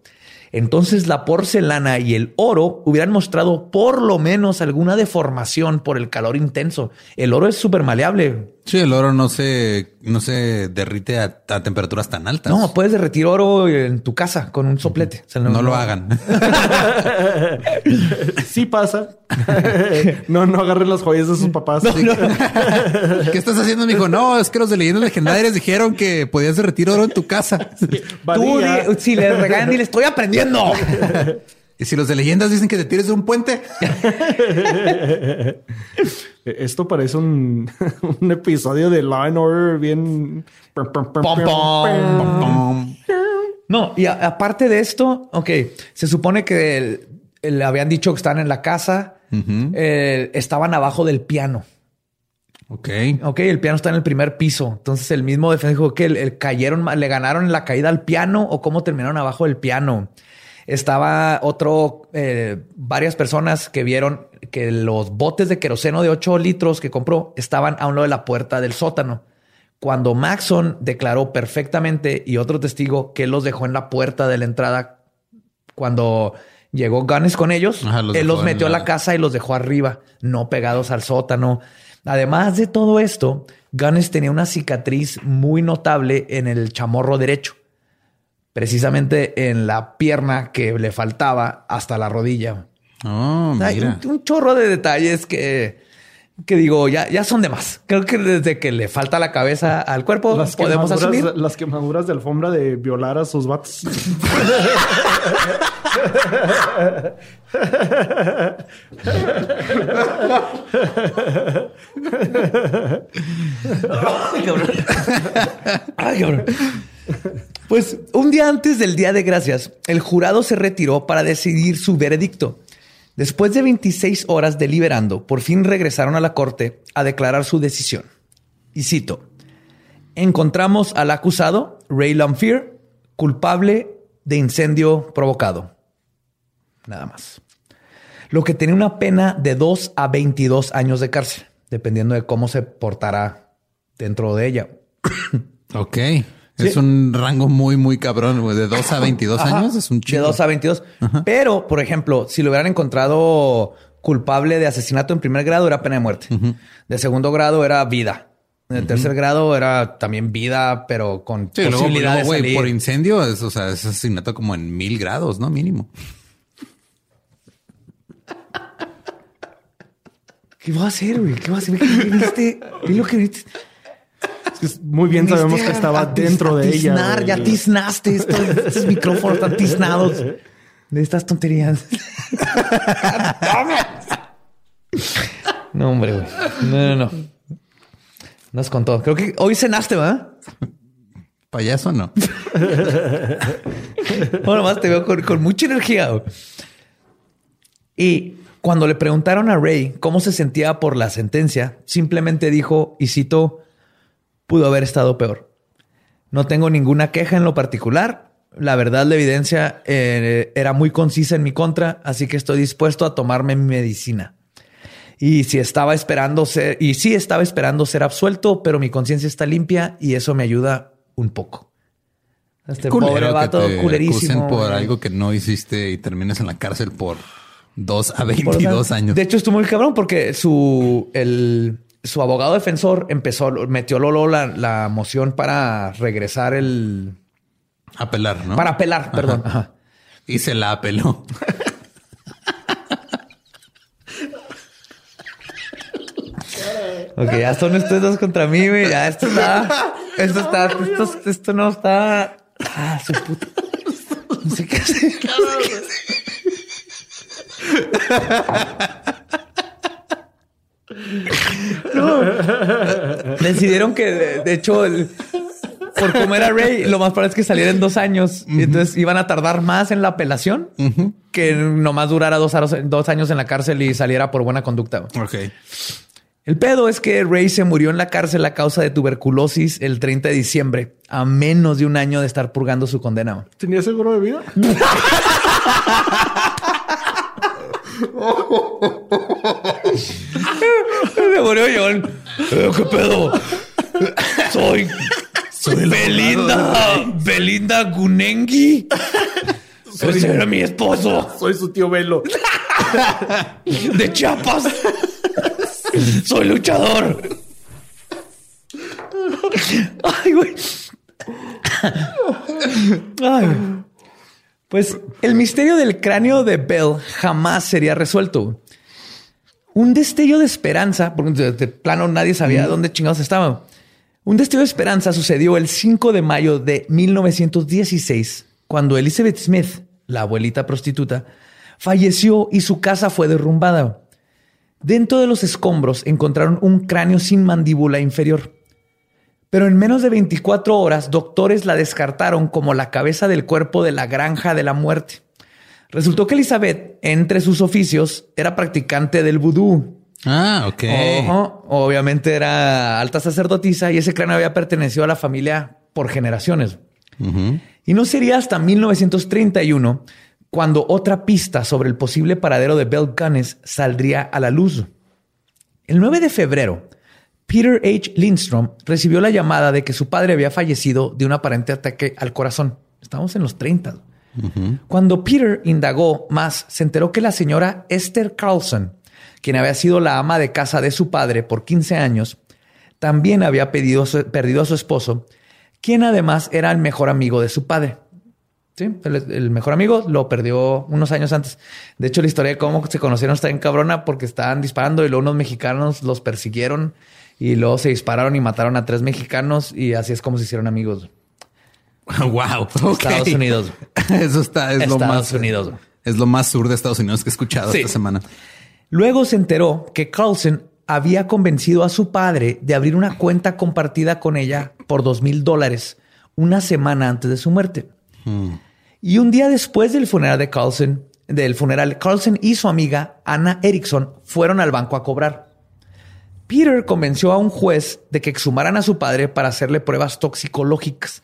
entonces la porcelana y el oro hubieran mostrado por lo menos alguna deformación por el calor intenso. El oro es súper maleable. Sí, el oro no se, no se derrite a, a temperaturas tan altas. No, puedes derretir oro en tu casa con un soplete. O sea, no, lo hagan. Sí pasa. no, no agarren las joyas de sus papás. ¿Qué estás haciendo, mijo? No, es que los de leyendas legendarias dijeron que podías derretir oro en tu casa. Tú, si le regalan y le estoy aprendiendo. Y si los de leyendas dicen que te tires de un puente, Esto parece un, un episodio de Law and Order bien... No, y a- aparte de esto, ok, se supone que el- el- habían dicho que estaban en la casa, eh, estaban abajo del piano. ok. Ok, el piano está en el primer piso. Entonces el mismo defensa dijo que el, el cayeron, le ganaron en la caída al piano o cómo terminaron abajo del piano. Estaba otro, eh, varias personas que vieron que los botes de queroseno de 8 litros que compró estaban a un lado de la puerta del sótano. Cuando Maxon declaró perfectamente y otro testigo que los dejó en la puerta de la entrada cuando llegó Gunness con ellos, Ajá, los él los metió a la- la casa y los dejó arriba, no pegados al sótano. Además de todo esto, Gunness tenía una cicatriz muy notable en el chamorro derecho, precisamente en la pierna que le faltaba hasta la rodilla. Oh, mira. un, un chorro de detalles que que digo, ya, ya son de más. Creo que desde que le falta la cabeza al cuerpo, podemos asumir. Las quemaduras de alfombra de violar a sus vatos. Ay, cabrón. Pues un día antes del Día de Gracias, el jurado se retiró para decidir su veredicto. Después de 26 horas deliberando, por fin regresaron a la corte a declarar su decisión. Y cito, encontramos al acusado, Ray Lamphere, culpable de incendio provocado. Nada más. Lo que tiene una pena de 2 a 22 años de cárcel, dependiendo de cómo se portará dentro de ella. ok. Es un rango muy, muy cabrón, güey. De 2 a 22 años es un chico. De 2 a 22. Pero, por ejemplo, si lo hubieran encontrado culpable de asesinato en primer grado, era pena de muerte. De segundo grado era vida. En el tercer grado era también vida, pero con posibilidad de salir. por incendio, es, o sea, es asesinato como en mil grados, ¿no? Mínimo. ¿Qué va a hacer, güey? ¿Qué va a hacer? ¿Qué viste? ¿Qué es lo que viste? Muy bien sabemos que estaba dentro de ella. Ya tiznaste estos, micrófonos están tiznados de estas tonterías. no, hombre, güey. No, no, no. Nos contó. Creo que hoy cenaste, ¿verdad? Payaso no. bueno, más te veo con, mucha energía. Y cuando le preguntaron a Ray cómo se sentía por la sentencia, simplemente dijo, y citó, pudo haber estado peor. No tengo ninguna queja en lo particular. La verdad, la evidencia eh, era muy concisa en mi contra, así que estoy dispuesto a tomarme mi medicina. Y si estaba esperando ser, y sí estaba esperando ser absuelto, pero mi conciencia está limpia y eso me ayuda un poco. Este pobre vato culerísimo. por algo que no hiciste y termines en la cárcel por dos a 22 años. De hecho, estuvo muy cabrón porque su, el, su abogado defensor empezó, metió Lolo la, moción para regresar el. Apelar, ¿no? Para apelar, perdón. Y se la apeló. ok, ya son ustedes dos contra mí, güey. Ya esto está. Esto está. Esto, esto no está. Ah, su puta. No sé qué hacer. No sé qué hacer. No. Decidieron que, de, hecho, por cómo era Ray, lo más probable es que saliera en dos años. y entonces iban a tardar más en la apelación que nomás durara dos, dos, años en la cárcel y saliera por buena conducta. Ok. El pedo es que Ray se murió en la cárcel a causa de tuberculosis el 30 de diciembre, a menos de un año de estar purgando su condena. ¿Tenía seguro de vida? Me murió John. Eh, ¿Qué pedo? Soy. Soy Belinda. Belinda Gunengi. Ese era mi esposo. Soy su tío Velo. De Chiapas. Soy luchador. Ay, güey. Ay. Pues el misterio del cráneo de Bell jamás sería resuelto. Un destello de esperanza, porque de plano nadie sabía dónde chingados estaba. Un destello de esperanza sucedió el 5 de mayo de 1916, cuando Elizabeth Smith, la abuelita prostituta, falleció y su casa fue derrumbada. Dentro de los escombros encontraron un cráneo sin mandíbula inferior. Pero en menos de 24 horas, doctores la descartaron como la cabeza del cuerpo de la granja de la muerte. Resultó que Elizabeth, entre sus oficios, era practicante del vudú. Ah, ok. Obviamente era alta sacerdotisa y ese cráneo había pertenecido a la familia por generaciones. Y no sería hasta 1931 cuando otra pista sobre el posible paradero de Bell Gunness saldría a la luz. El 9 de febrero, Peter H. Lindstrom recibió la llamada de que su padre había fallecido de un aparente ataque al corazón. Estamos en los 30. Cuando Peter indagó más, se enteró que la señora Esther Carlson, quien había sido la ama de casa de su padre por 15 años, también había perdido a su esposo, quien además era el mejor amigo de su padre. Sí, el, el mejor amigo lo perdió unos años antes. De hecho, la historia de cómo se conocieron está en cabrona porque estaban disparando y luego unos mexicanos los persiguieron y luego se dispararon y mataron a tres mexicanos y así es como se hicieron amigos. wow. Estados Unidos. Eso está, es lo Estados más. Unidos. Es lo más sur de Estados Unidos que he escuchado Sí. esta semana. Luego se enteró que Carlson había convencido a su padre de abrir una cuenta compartida con ella por dos mil dólares una semana antes de su muerte. Y un día después del funeral de Carlson, del funeral, Carlson y su amiga Anna Erickson fueron al banco a cobrar. Peter convenció a un juez de que exhumaran a su padre para hacerle pruebas toxicológicas.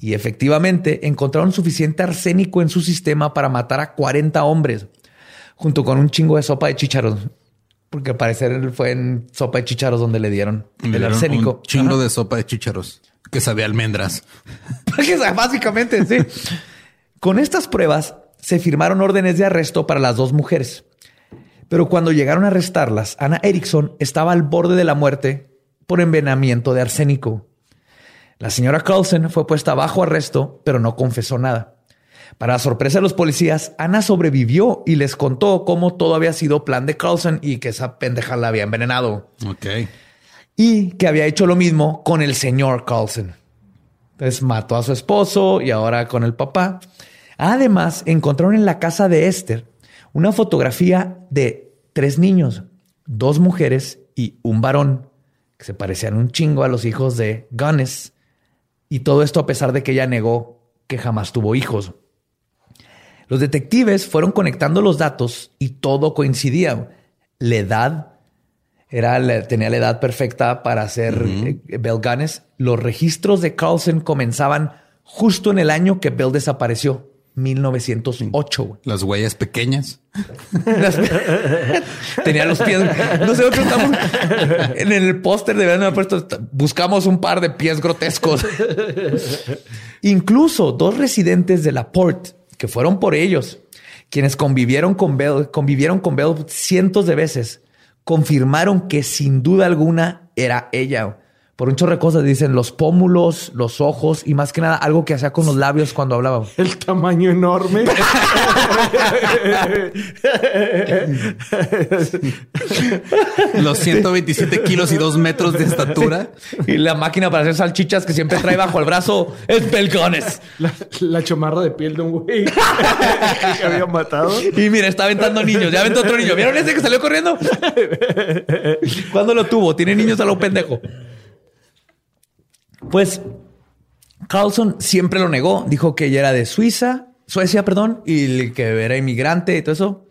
Y efectivamente encontraron suficiente arsénico en su sistema para matar a 40 hombres, junto con un chingo de sopa de chícharos. Porque al parecer fue en sopa de chícharos donde le dieron Le el arsénico. Un chingo Ajá. de sopa de chícharos que sabía a almendras. Básicamente, sí. Con estas pruebas se firmaron órdenes de arresto para las dos mujeres. Pero cuando llegaron a arrestarlas, Ana Erickson estaba al borde de la muerte por envenenamiento de arsénico. La señora Carlson fue puesta bajo arresto, pero no confesó nada. Para la sorpresa de los policías, Ana sobrevivió y les contó cómo todo había sido plan de Carlson y que esa pendeja la había envenenado Ok. y que había hecho lo mismo con el señor Carlson. Entonces mató a su esposo y ahora con el papá. Además, encontraron en la casa de Esther una fotografía de tres niños, dos mujeres y un varón, que se parecían un chingo a los hijos de Gunness. Y todo esto a pesar de que ella negó que jamás tuvo hijos. Los detectives fueron conectando los datos y todo coincidía. La edad era, la- tenía la edad perfecta para ser eh, Bell Gunness. Los registros de Carlson comenzaban justo en el año que Bell desapareció, 1908. güey. Las huellas pequeñas. Tenía los pies. No sé, nosotros estamos en el póster de haber puesto. Buscamos un par de pies grotescos. Incluso dos residentes de la Port que fueron por ellos, quienes convivieron con Bell, convivieron con Bell cientos de veces, confirmaron que sin duda alguna era ella. Por un chorro de cosas dicen los pómulos, los ojos y más que nada algo que hacía con los labios cuando hablaba. El tamaño enorme. Los 127 kilos y 2 metros de estatura. Y la máquina para hacer salchichas que siempre trae bajo el brazo es Belcones. La, la chamarra de piel de un güey que había matado. Y mira, está aventando niños. Ya aventó otro niño. ¿Vieron ese que salió corriendo? ¿Cuándo lo tuvo? Tiene niños a lo pendejo. Pues Carlson siempre lo negó. Dijo que ella era de Suiza, Suecia, perdón, y que era inmigrante y todo eso.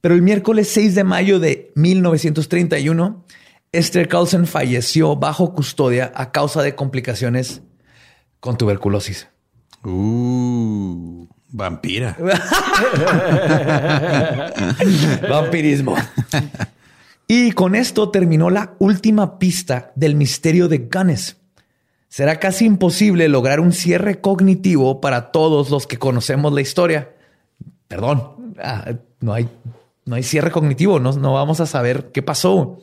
Pero el miércoles 6 de mayo de 1931, Esther Carlson falleció bajo custodia a causa de complicaciones con tuberculosis. Uh, vampira. Vampirismo. Y con esto terminó la última pista del misterio de Gunness. Será casi imposible lograr un cierre cognitivo para todos los que conocemos la historia. Perdón, ah, no hay, no hay cierre cognitivo, no, no vamos a saber qué pasó.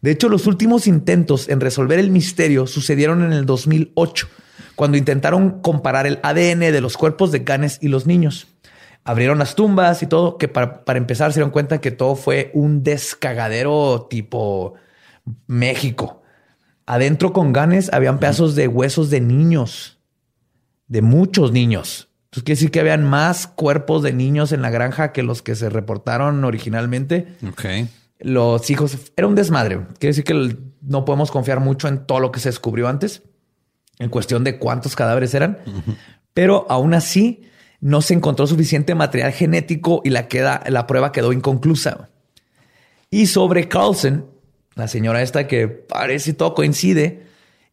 De hecho, los últimos intentos en resolver el misterio sucedieron en el 2008, cuando intentaron comparar el ADN de los cuerpos de Gunness y los niños. Abrieron las tumbas y todo, que para, para empezar se dieron cuenta que todo fue un descagadero tipo México. Adentro con Ganes habían pedazos de huesos de niños, de muchos niños. Entonces quiere decir que habían más cuerpos de niños en la granja que los que se reportaron originalmente. Ok. Los hijos era un desmadre. Quiere decir que no podemos confiar mucho en todo lo que se descubrió antes, en cuestión de cuántos cadáveres eran. Pero aún así no se encontró suficiente material genético y la, queda, la prueba quedó inconclusa. Y sobre Carlson, la señora esta que parece todo coincide,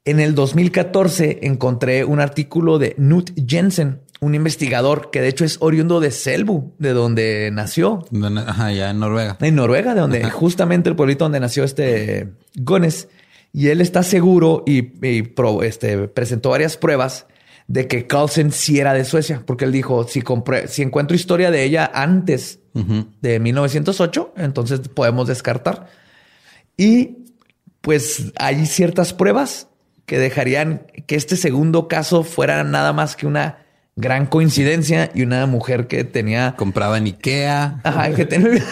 en el 2014 encontré un artículo de Knut Jensen, un investigador que de hecho es oriundo de Selbu, de donde nació, Ajá, ya en Noruega. en Noruega, de donde justamente el pueblito donde nació este Gones. Y él está seguro y, y pro- este, presentó varias pruebas de que Carlsen sí era de Suecia, porque él dijo, si, si encuentro historia de ella antes de 1908, entonces podemos descartar. Y pues hay ciertas pruebas que dejarían que este segundo caso fuera nada más que una Gran coincidencia y una mujer que tenía... Compraba en Ikea. Ajá, que tenía...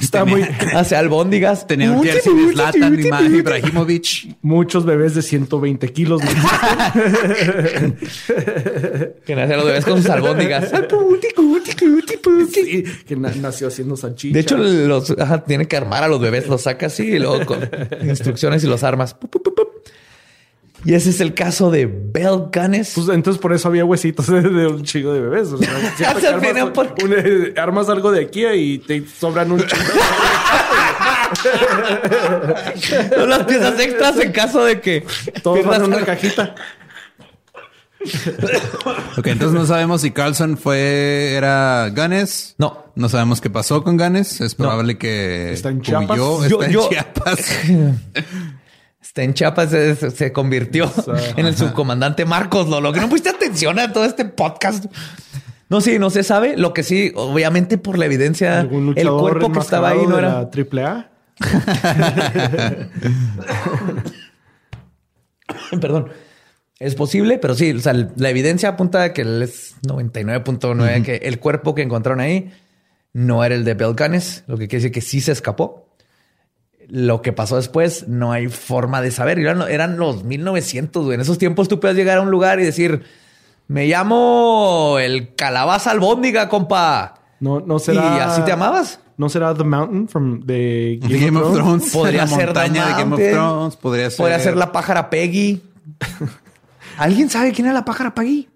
Está muy... hacia albóndigas. Tenía un jersey de Zlatan y Ibrahimovic. Muchos bebés de 120 kilos. ¿no? Que nacían los bebés con sus albóndigas. Sí, que na- nació haciendo salchicha. De hecho, los ajá, tiene que armar a los bebés, los saca así y luego con instrucciones y los armas. Y ese es el caso de Bell Gunness. Pues, entonces por eso había huesitos de, de un chingo de bebés. O sea, siempre Se que viene armas, por- un- eh, armas algo de aquí y te sobran un chingo. Son las piezas extras en caso de que Todos van en una cajita. Ok, entonces no sabemos si Carlson fue, era Ganes. No. No sabemos qué pasó con Ganes. Es probable que Está en Chiapas. huyó. Yo- Está yo- en Chiapas. Está en Chiapas, se, se convirtió en el subcomandante Marcos Lolo. Que no pusiste atención a todo este podcast. No, sí, no se sabe. Lo que sí, obviamente por la evidencia, el cuerpo que estaba ahí no era. triple A. Perdón. Es posible, pero sí, o sea, la evidencia apunta a que él es 99.9, que el cuerpo que encontraron ahí no era el de Belganes, lo que quiere decir que sí se escapó. Lo que pasó después no hay forma de saber. Eran, eran los 1900, güey. En esos tiempos tú puedes llegar a un lugar y decir, me llamo el calabaza albóndiga, compa. No, no será. ¿Y así te llamabas? ¿No será The Mountain from the Game, Game of Thrones. Podría la ser montaña The de Game of. Thrones. Podría ser. Podría ser la pájara Peggy. ¿Alguien sabe quién era la pájara Peggy?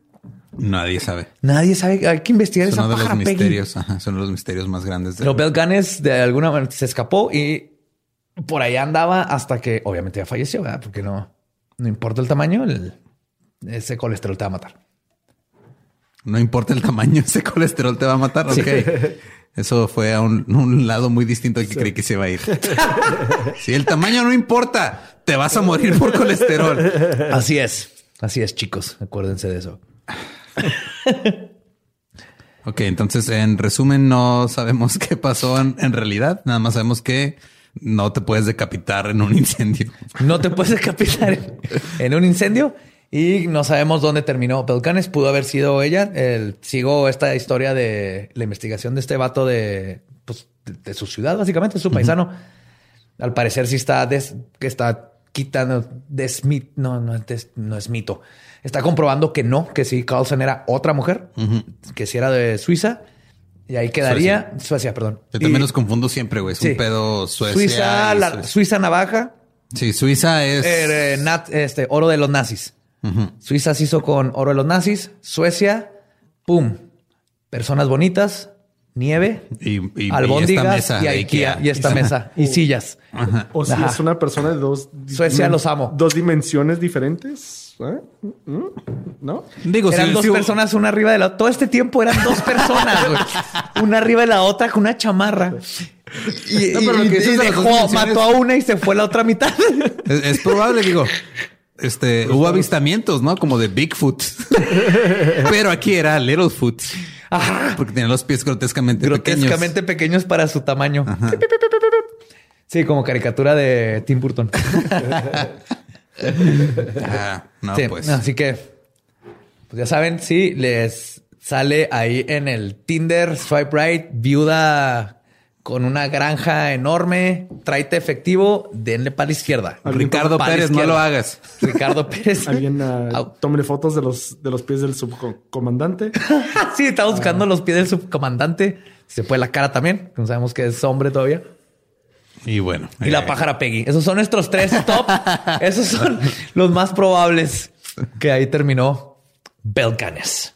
Nadie sabe. Nadie sabe. Hay que investigar Es esa uno de los pájara Peggy. misterios. Ajá, son los misterios más grandes. de- Pero Bel Ganes de alguna manera se escapó y por ahí andaba hasta que obviamente ya falleció, ¿verdad? Porque no, no importa el tamaño, el- ese colesterol te va a matar. No importa el tamaño, ese colesterol te va a matar. Sí. Ok. Eso fue a un, un lado muy distinto al que creí que se iba a ir. si el tamaño no importa, te vas a morir por colesterol. Así es. Así es, chicos. Acuérdense de eso. Ok, entonces en resumen no sabemos qué pasó en, en realidad. Nada más sabemos que no te puedes decapitar en un incendio. No te puedes decapitar en, en un incendio y no sabemos dónde terminó. Belcanes pudo haber sido ella. El- sigo esta historia de la investigación de este vato de, pues, de, de su ciudad, básicamente, su paisano. Al parecer sí está, des- está quitando, desmit, no, no, des- no es mito. Está comprobando que no, que sí, Carlson era otra mujer, que sí era de Suiza. Y ahí quedaría Suecia, perdón. Yo también Y- los confundo siempre, güey. Es sí. un pedo Suecia. Suiza, la- Suecia. Suiza navaja, Sí, Suiza es. eh, nat- este, oro de los nazis. Ujú. Suiza se hizo con oro de los nazis. Suecia, pum. Personas bonitas, nieve, Y, y- y albóndigas esta mesa y, Ikea, Ikea. y esta mesa y sillas. Ajá. O si Ajá. es una persona de dos... Suecia, los amo. Dos dimensiones diferentes. ¿Eh? ¿Mm? ¿No? Digo, eran si- dos personas, una arriba de la otra. Todo este tiempo eran dos personas, güey. Una arriba de la otra con una chamarra. Y, No, pero lo y- que y dejó, dimensiones- mató a una y se fue a la otra mitad. Es, es probable, digo. Este, hubo avistamientos, ¿no? Como de Bigfoot. Pero aquí era Littlefoot. Ajá. Porque tenía los pies grotescamente, Grotescamente pequeños. para su tamaño. Sí, como caricatura de Tim Burton. pequeños. Ah, no, Sí, pues. Así que, pues ya saben, si les sale ahí en el Tinder, swipe right, viuda con una granja enorme, tráete efectivo, denle para la izquierda. Ricardo Pérez, no lo hagas. Ricardo Pérez. Alguien ah, tómele fotos de los, de los pies del subcomandante. sí, está buscando los pies del subcomandante. Se fue la cara también, que no sabemos que es hombre todavía. Y bueno. Y eh, la pájara Peggy. Esos son nuestros tres top. Esos son los más probables que ahí terminó Belcanes.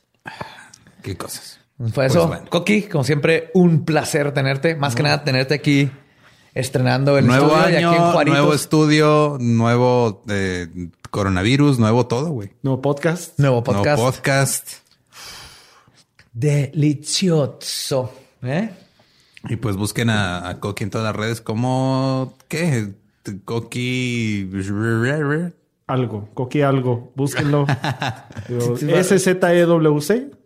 Qué cosas. Fue Pues eso. bueno. Coqui, como siempre, un placer tenerte. Más que nada, tenerte aquí estrenando el Nuevo estudio y aquí en año, Juaritos. nuevo estudio, nuevo eh, coronavirus, nuevo todo, güey. Nuevo podcast. Nuevo podcast. Nuevo podcast. Delicioso. ¿Eh? Y pues busquen a, a Coqui en todas las redes como ¿qué? Coqui Algo. Coqui algo. Búsquenlo. SZEWC.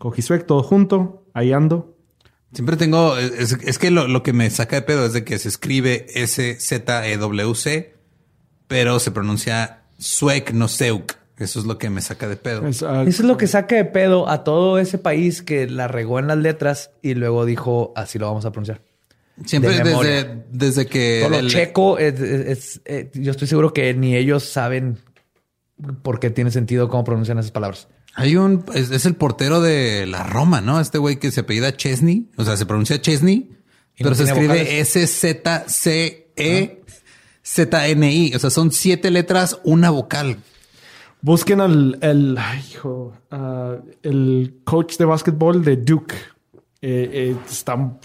Coquisuec, todo junto. Ahí ando. Siempre tengo, es, es que lo, lo que me saca de pedo es de que se escribe S-Z-E-W-C, pero se pronuncia Suec, no Seuk. Eso es lo que me saca de pedo. Es, ah, Eso es lo que saca de pedo a todo ese país que la regó en las letras y luego dijo así lo vamos a pronunciar. Siempre de desde, desde que... Todo lo el- checo, es- es- es- eh, yo estoy seguro que ni ellos saben por qué tiene sentido cómo pronuncian esas palabras. Hay un... Es, es el portero de la Roma, ¿no? Este güey que se apellida Chesney. O sea, se pronuncia Chesney, pero no se escribe. S-Z-C-E-Z-N-I. O sea, son siete letras, una vocal. busquen al el, ay, hijo, ah, el coach de básquetbol de Duke. Eh, eh, está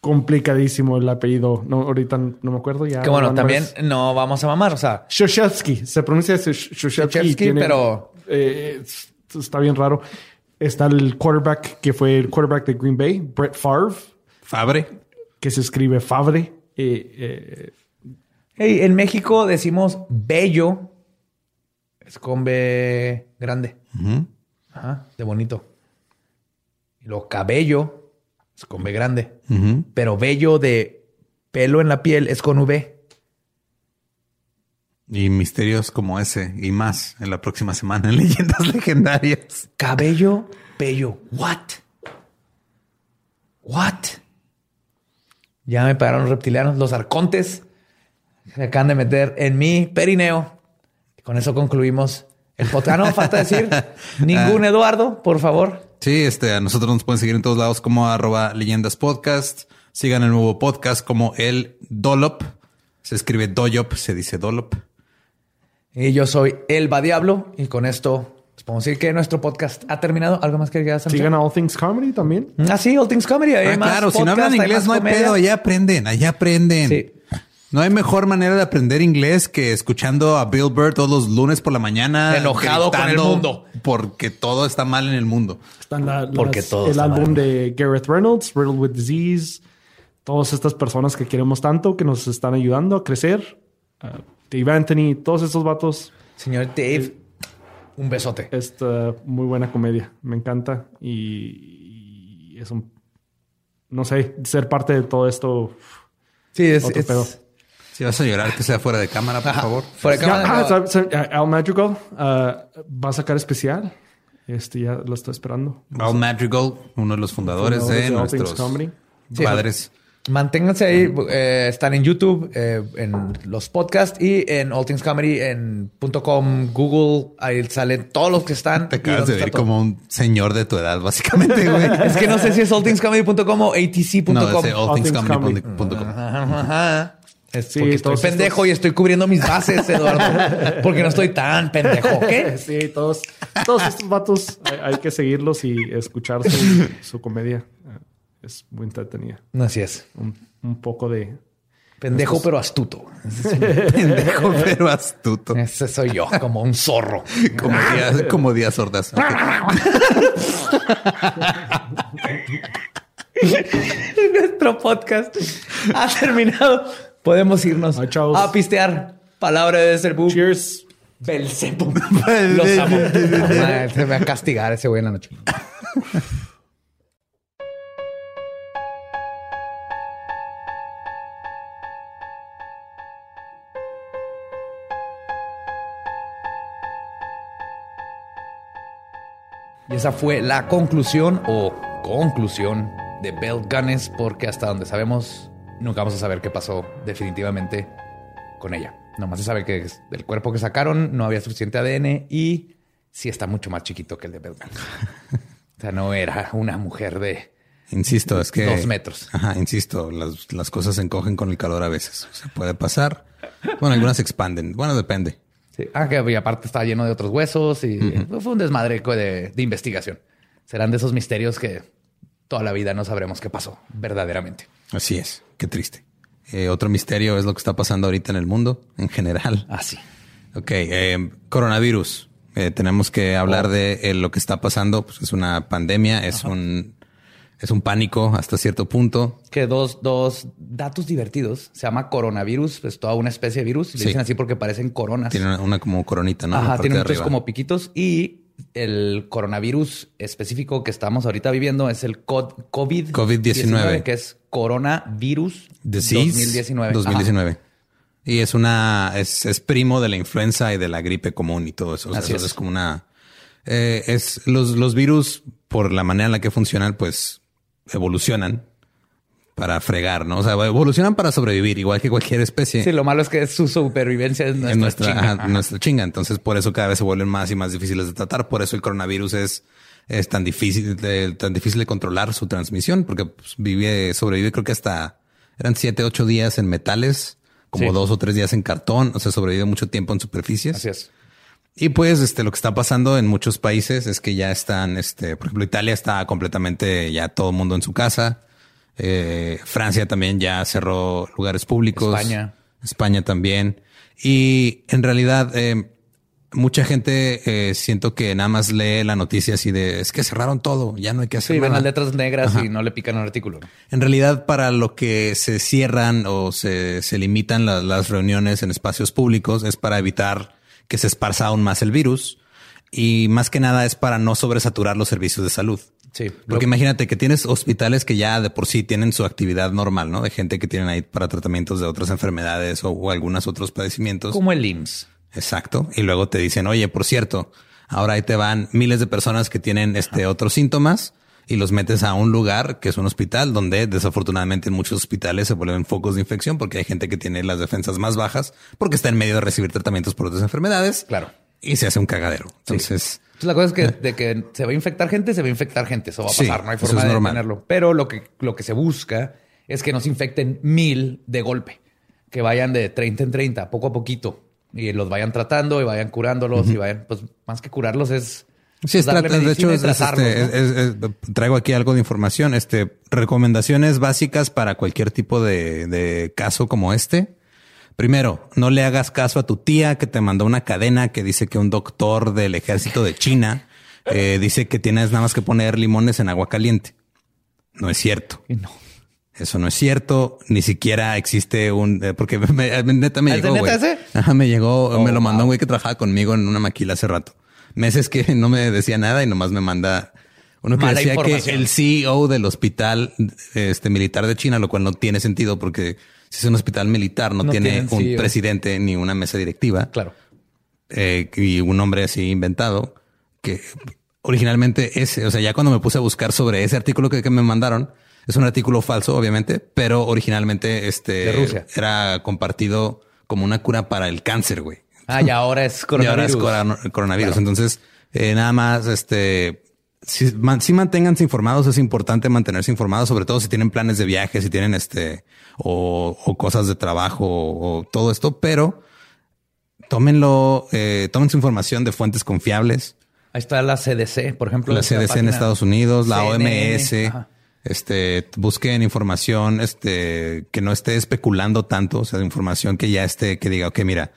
complicadísimo el apellido. No, ahorita no me acuerdo ya. Que bueno, también no vamos a mamar. O sea, Shoshevsky. Se pronuncia Shosh- Shoshevsky. Shoshevsky, pero- eh, es- está bien raro. Está el quarterback que fue el quarterback de Green Bay, Brett Favre, Fabre. que se escribe Favre. Eh, eh, hey, en México decimos bello. Es con B grande. Ajá, de bonito. Y lo cabello es con B grande. Pero bello de pelo en la piel es con V. Y misterios como ese y más en la próxima semana en Leyendas Legendarias. Cabello, bello. What? What? Ya me pagaron los reptilianos, los arcontes. Se acaban de meter en mi perineo. Con eso concluimos el podcast. Ah, no, falta decir ningún Eduardo, por favor. Sí, este, a nosotros nos pueden seguir en todos lados como arroba leyendas podcast. Sigan el nuevo podcast como el Dolop. Se escribe Doyop, se dice Dolop. Y yo soy Elba Diablo. Y con esto les podemos decir que nuestro podcast ha terminado. ¿Algo más que quieras sigan a All Things Comedy también. Ah, sí, All Things Comedy. Hay Ah, más claro, si no hablan inglés no hay comedia. pedo, allá aprenden, allá aprenden. Sí. No hay mejor manera de aprender inglés que escuchando a Bill Burr todos los lunes por la mañana. Enojado con el mundo. Porque todo está mal en el mundo. Están la- Porque las- todo el está álbum mal. de Gareth Reynolds, Riddled with Disease. Todas estas personas que queremos tanto, que nos están ayudando a crecer. Uh, Dave Anthony, todos estos vatos. Señor Dave, un besote. Esta muy buena comedia. Me encanta. Y, y es un. No sé, ser parte de todo esto. Sí, es, Otro es- pedo. Si vas a llorar, que sea fuera de cámara, por favor. Fuera de Ya, cámara, ah. ¿sabes? Al Madrigal uh, va a sacar especial. Este ya lo estoy esperando. Al Madrigal, uno de los fundadores, Fundadores de nuestros. Sí, padres. Manténganse ahí. eh, están en YouTube, eh, en los podcasts y en All Things Comedy, en .com, Google. Ahí salen todos los que están. Te acabas de ver como un señor de tu edad, básicamente, güey. Es que no sé si es allthingscomedy.com o atc.com. No, Things allthingscomedy.com. Ajá, ajá. Es Sí, porque estoy pendejo estos- y estoy cubriendo mis bases, Eduardo. porque no estoy tan pendejo. Sí, todos, todos estos vatos hay, hay que seguirlos y escuchar su, su comedia. Es muy entretenida. Así es. Un, un poco de. Pendejo pero astuto. Pendejo, pero astuto. Ese soy yo, como un zorro. Como días, como días sordas. Nuestro podcast ha terminado. Podemos irnos Ay, chavos. a pistear. Palabra de Belzebú. Cheers. Belzebú. Los amo. Se me va a castigar ese güey en la noche. Y esa fue la conclusión o conclusión de Bell Gunness, porque hasta donde sabemos, nunca vamos a saber qué pasó definitivamente con ella. Nomás se sabe que del cuerpo que sacaron no había suficiente ADN y sí está mucho más chiquito que el de Bell o sea, no era una mujer de Insisto, es que. Dos metros. Ajá, insisto, las, las cosas se encogen con el calor a veces. Se puede pasar. Bueno, algunas se expanden. Bueno, depende. Sí. Ah, que y aparte está lleno de otros huesos y fue un desmadre de, de investigación. Serán de esos misterios que toda la vida no sabremos qué pasó verdaderamente. Así es. Qué triste. Eh, otro misterio es lo que está pasando ahorita en el mundo en general. Así. Ok, eh, coronavirus. Eh, tenemos que hablar Oh. de eh, lo que está pasando. Pues es una pandemia, es un es un pánico hasta cierto punto. Que dos, dos datos divertidos. Se llama coronavirus, es toda una especie de virus. Le Sí. dicen así porque parecen coronas. Tiene una, una como coronita, ¿no? Ajá, tiene muchos como piquitos. Y el coronavirus específico que estamos ahorita viviendo es el co- COVID. COVID-19. que es coronavirus Disease 2019. 2019. Y es una, es, es primo de la influenza y de la gripe común y todo eso. O sea, Así eso es. es como una, eh, es los, los virus por la manera en la que funcionan, pues evolucionan para fregar, ¿no? O sea, evolucionan para sobrevivir, igual que cualquier especie. Sí, lo malo es que su supervivencia es nuestra, nuestra, chinga. Ajá. nuestra chinga. Entonces, por eso cada vez se vuelven más y más difíciles de tratar. Por eso el coronavirus es, es tan difícil de, tan difícil de controlar su transmisión, porque pues, vive, sobrevive, creo que hasta eran siete, ocho días en metales, como Sí. dos o tres días en cartón. O sea, sobrevive mucho tiempo en superficies. Así es. Y pues, este, lo que está pasando en muchos países es que ya están, este, por ejemplo, Italia está completamente ya todo el mundo en su casa. Eh, Francia también ya cerró lugares públicos. España. España también. Y en realidad, eh, mucha gente eh, siento que nada más lee la noticia así de es que cerraron todo, ya no hay que hacer Sí, ven nada. las letras negras Ajá. y no le pican un artículo. En realidad, para lo que se cierran o se, se limitan la- las reuniones en espacios públicos es para evitar que se esparza aún más el virus y más que nada es para no sobresaturar los servicios de salud. Sí. Porque Lo- imagínate que tienes hospitales que ya de por sí tienen su actividad normal, ¿no? De gente que tienen ahí para tratamientos de otras enfermedades o, o algunos otros padecimientos. como el IMSS. Exacto. Y luego te dicen, oye, por cierto, ahora ahí te van miles de personas que tienen este otros síntomas y los metes a un lugar que es un hospital donde desafortunadamente en muchos hospitales se vuelven focos de infección porque hay gente que tiene las defensas más bajas porque está en medio de recibir tratamientos por otras enfermedades. Claro. Y se hace un cagadero. Entonces, Entonces, la cosa es que de que se va a infectar gente, se va a infectar gente. Eso va a Sí, pasar. no hay forma es de detenerlo. Pero lo que, lo que se busca es que no se infecten mil de golpe. Que vayan de 30 en 30, poco a poquito. Y los vayan tratando y vayan curándolos y vayan, pues más que curarlos es. Sí, es darle trata- de medicina hecho, y es, tratarlos, este, ¿no? es- es- traigo aquí algo de información. Este recomendaciones básicas para cualquier tipo de, de caso como este. Primero, no le hagas caso a tu tía que te mandó una cadena que dice que un doctor del ejército de China eh, dice que tienes nada más que poner limones en agua caliente. No es cierto. No. Eso no es cierto. Ni siquiera existe un... eh, porque me- neta me ¿Es de llegó, neta ese? Ajá, me llegó, Oh, me lo mandó wow. un güey que trabajaba conmigo en una maquila hace rato. Meses que no me decía nada y nomás me manda uno que Mala decía que el CEO del hospital este, militar de China, lo cual no tiene sentido porque si es un hospital militar no, No tiene un CEO. presidente ni una mesa directiva Claro. eh, y un nombre así inventado que originalmente ese, o sea, ya cuando me puse a buscar sobre ese artículo que, que me mandaron, es un artículo falso, obviamente, pero originalmente este De Rusia. era compartido como una cura para el cáncer, güey. Ah, y ahora es Y ahora es coronavirus. coronavirus. Claro. Entonces, eh, nada más, este, si, man- si manténganse informados, es importante mantenerse informados, sobre todo si tienen planes de viaje, si tienen este, o, o cosas de trabajo o, o todo esto, pero tómenlo, eh, tomen su información de fuentes confiables. Ahí está la CDC, por ejemplo. La CDC en. Estados Unidos, la CNN, OMS, ajá. este, busquen información, este, que no esté especulando tanto, o sea, información que ya esté, que diga, ok, mira,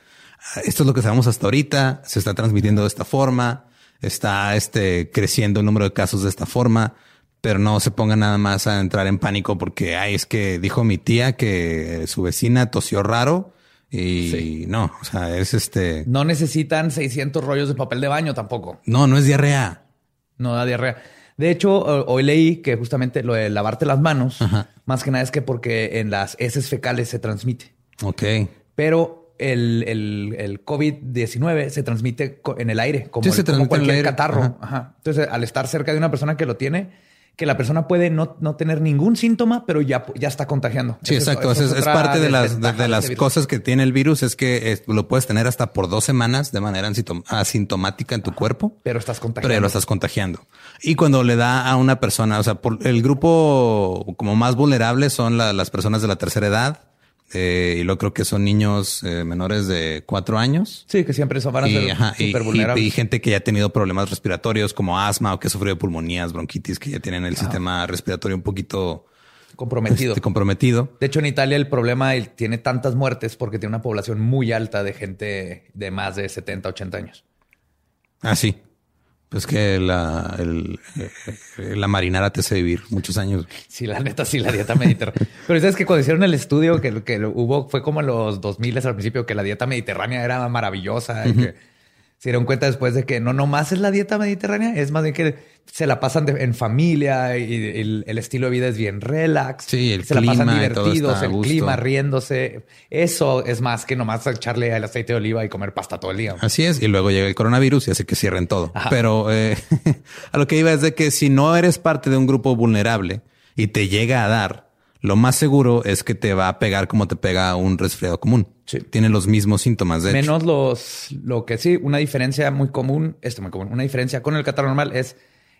esto es lo que sabemos hasta ahorita, se está transmitiendo de esta forma, está, este, creciendo el número de casos de esta forma, pero no se pongan nada más a entrar en pánico porque, ay, es que dijo mi tía que su vecina tosió raro y Sí. no, o sea, es este, No necesitan 600 rollos de papel de baño tampoco. no, no es diarrea. No da diarrea. De hecho, ho- hoy leí que justamente lo de lavarte las manos, Ajá. más que nada es que porque en las heces fecales se transmite. Ok. Pero el, el, el COVID-19 se transmite en el aire, como, Sí, el- se como el cualquier aire. catarro. Ajá. Ajá. Entonces, al estar cerca de una persona que lo tiene, que la persona puede no, no tener ningún síntoma, pero ya, ya está contagiando. Sí, Eso exacto. eso Es, parte de las, de, las cosas que tiene el virus es que lo puedes tener hasta por dos semanas de manera asintom- asintomática en tu cuerpo. Pero estás contagiando. Pero lo estás contagiando. Y cuando le da a una persona, o sea, por el grupo como más vulnerable son la- las personas de la tercera edad. Eh, y lo creo que son niños eh, menores de cuatro años. Sí, que siempre son, van a Y, ser ajá, y- vulnerables. y gente que ya ha tenido problemas respiratorios como asma o que ha sufrido de pulmonías, bronquitis, que ya tienen el sistema respiratorio un poquito comprometido. este, comprometido. De hecho, en Italia el problema tiene tantas muertes porque tiene una población muy alta de gente de más de 70, 80 años. Ah, sí. Pues que la, el, eh, eh, la marinara te hace vivir muchos años. Sí, la neta, sí, la dieta mediterránea. Pero sabes que cuando hicieron el estudio que, que hubo fue como en los 2000 al principio, que la dieta mediterránea era maravillosa y que se dieron cuenta después de que no nomás es la dieta mediterránea, es más bien que se la pasan de- en familia y el, el estilo de vida es bien relax. Sí, el se la pasan clima y todo divertidos, el gusto. clima, riéndose. Eso es más que nomás echarle el aceite de oliva y comer pasta todo el día. Así es, y luego llega el coronavirus y hace que cierren todo. Ajá. Pero eh, a lo que iba es de que si no eres parte de un grupo vulnerable y te llega a dar, lo más seguro es que te va a pegar como te pega un resfriado común. Sí. Tiene los mismos síntomas, de hecho. Menos los, lo que sí, una diferencia muy común, esto muy común, una diferencia con el catarro normal es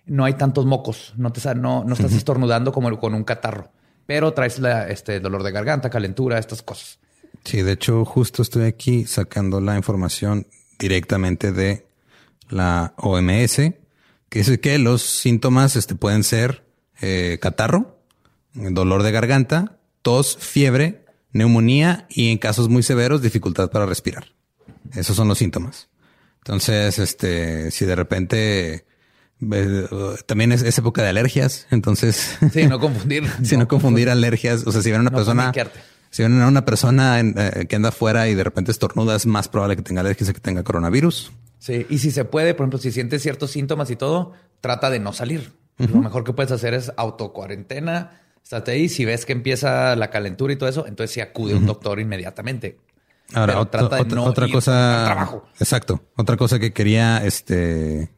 no hay tantos mocos, no te no, no estás estornudando como con un catarro, pero traes la, este dolor de garganta, calentura, estas cosas. Sí, de hecho, justo estoy aquí sacando la información directamente de la OMS, que dice que los síntomas este, pueden ser eh, catarro, dolor de garganta, tos, fiebre, neumonía y en casos muy severos, dificultad para respirar. Esos son los síntomas. Entonces, este, si de repente eh, también es, es época de alergias, entonces Sí, no confundir. si no confundir alergias, o sea, si ven una No persona, paniquearte. si ven a una persona en, eh, que anda afuera y de repente estornuda, es más probable que tenga alergias que tenga coronavirus. Sí, y si se puede, por ejemplo, si sientes ciertos síntomas y todo, trata de no salir. Lo mejor que puedes hacer es autocuarentena. Estate ahí. Si ves que empieza la calentura y todo eso, entonces sí acude a un doctor inmediatamente. Ahora, Pero otra, trata de otra- no otra ir cosa. al trabajo. Exacto. Otra cosa que quería este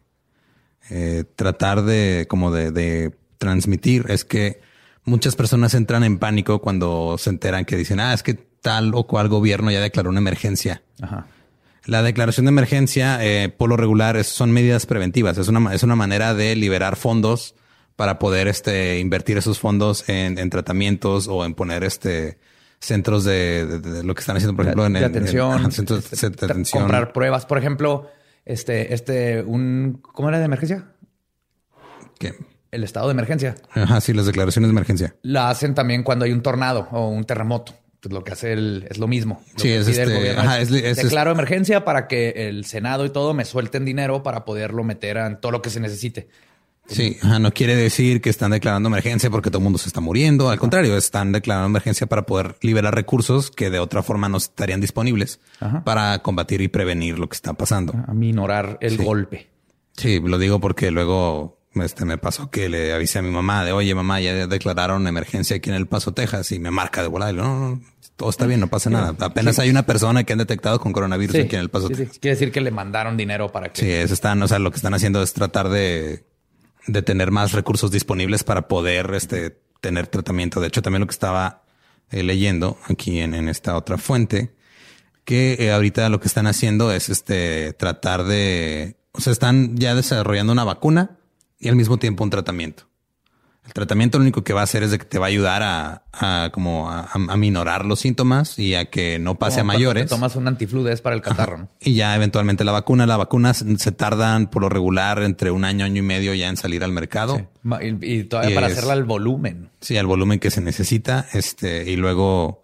eh, tratar de como de, de transmitir es que muchas personas entran en pánico cuando se enteran que dicen, ah, es que tal o cual gobierno ya declaró una emergencia. Ajá. La declaración de emergencia, eh, por lo regular, es- son medidas preventivas. Es una, es una manera de liberar fondos para poder este, invertir esos fondos en, en tratamientos o en poner este centros de, de- de lo que están haciendo, por ejemplo, en, de en- atención, ajá, centros de, este, atención. comprar pruebas. Por ejemplo, este, este, un, ¿cómo era de emergencia? que- El estado de emergencia. ajá, sí, las declaraciones de emergencia. La hacen también cuando hay un tornado o un terremoto. Pues lo que hace el, es lo mismo. Lo Sí, que es el este- gobierno ajá, es, es- es- declaro emergencia para que el Senado y todo me suelten dinero para poderlo meter en todo lo que se necesite. Sí, no quiere decir que están declarando emergencia porque todo el mundo se está muriendo. Al contrario, están declarando emergencia para poder liberar recursos que de otra forma no estarían disponibles Ajá. para combatir y prevenir lo que está pasando. A minorar el Sí. golpe. Sí, lo digo porque luego este, me pasó que le avisé a mi mamá de, oye, mamá, ya declararon emergencia aquí en El Paso, Texas, y me marca de volar. Y digo, no, no, todo está bien, no pasa nada. Apenas hay una persona que han detectado con coronavirus Sí, aquí en El Paso, sí, sí. Texas. Quiere decir que le mandaron dinero para que Sí, eso están, o sea, lo que están haciendo es tratar de, de tener más recursos disponibles para poder este, tener tratamiento. De hecho, también lo que estaba eh, leyendo aquí en, en esta otra fuente, que eh, ahorita lo que están haciendo es este tratar de, o sea, están ya desarrollando una vacuna y al mismo tiempo un tratamiento. El tratamiento lo único que va a hacer es de que te va a ayudar a, a como a, a minorar los síntomas y a que no pase como a mayores. te tomas un antifludes es para el catarro. ¿no? Y ya eventualmente la vacuna, la vacuna se tardan por lo regular entre un año, año y medio ya en salir al mercado. Sí. Y, y todavía Y para es- hacerla al volumen. Sí, al volumen que se necesita. Este, y luego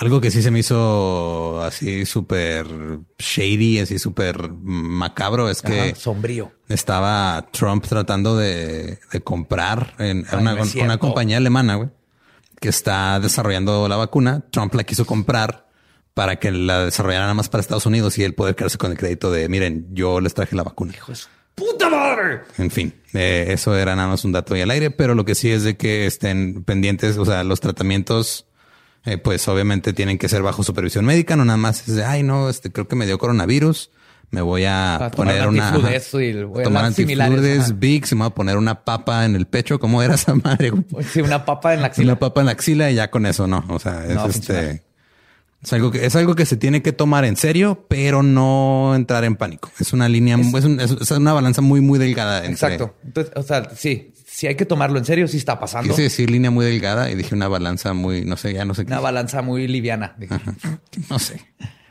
algo que sí se me hizo así súper shady, así súper macabro es que sombrío. estaba Trump tratando de, de comprar en Ay, una, una compañía alemana, güey, que está desarrollando la vacuna. Trump la quiso comprar para que la desarrollara nada más para Estados Unidos y él poder quedarse con el crédito de miren, yo les traje la vacuna. Hijo de su puta madre. En fin, eh, eso era nada más un dato ahí al aire, pero lo que sí es de que estén pendientes, o sea, los tratamientos, eh, pues obviamente tienen que ser bajo supervisión médica, no nada más es de, ay, no, este creo que me dio coronavirus, me voy a poner un una... y voy a tomar antifludes. Vicks, y me voy a poner una papa en el pecho, ¿cómo era esa madre? güey? Sí, una papa en la axila. Una papa en la axila y ya con eso no, o sea, es No va este... Es algo, que, es algo que se tiene que tomar en serio, pero no entrar en pánico. Es una línea, es, un- es- es una balanza muy, muy delgada. entre- Exacto. Entonces, o sea, sí, si hay que tomarlo en serio, sí está pasando. Quise decir línea muy delgada y dije una balanza muy, no sé, ya no sé qué. Una balanza muy liviana. No sé.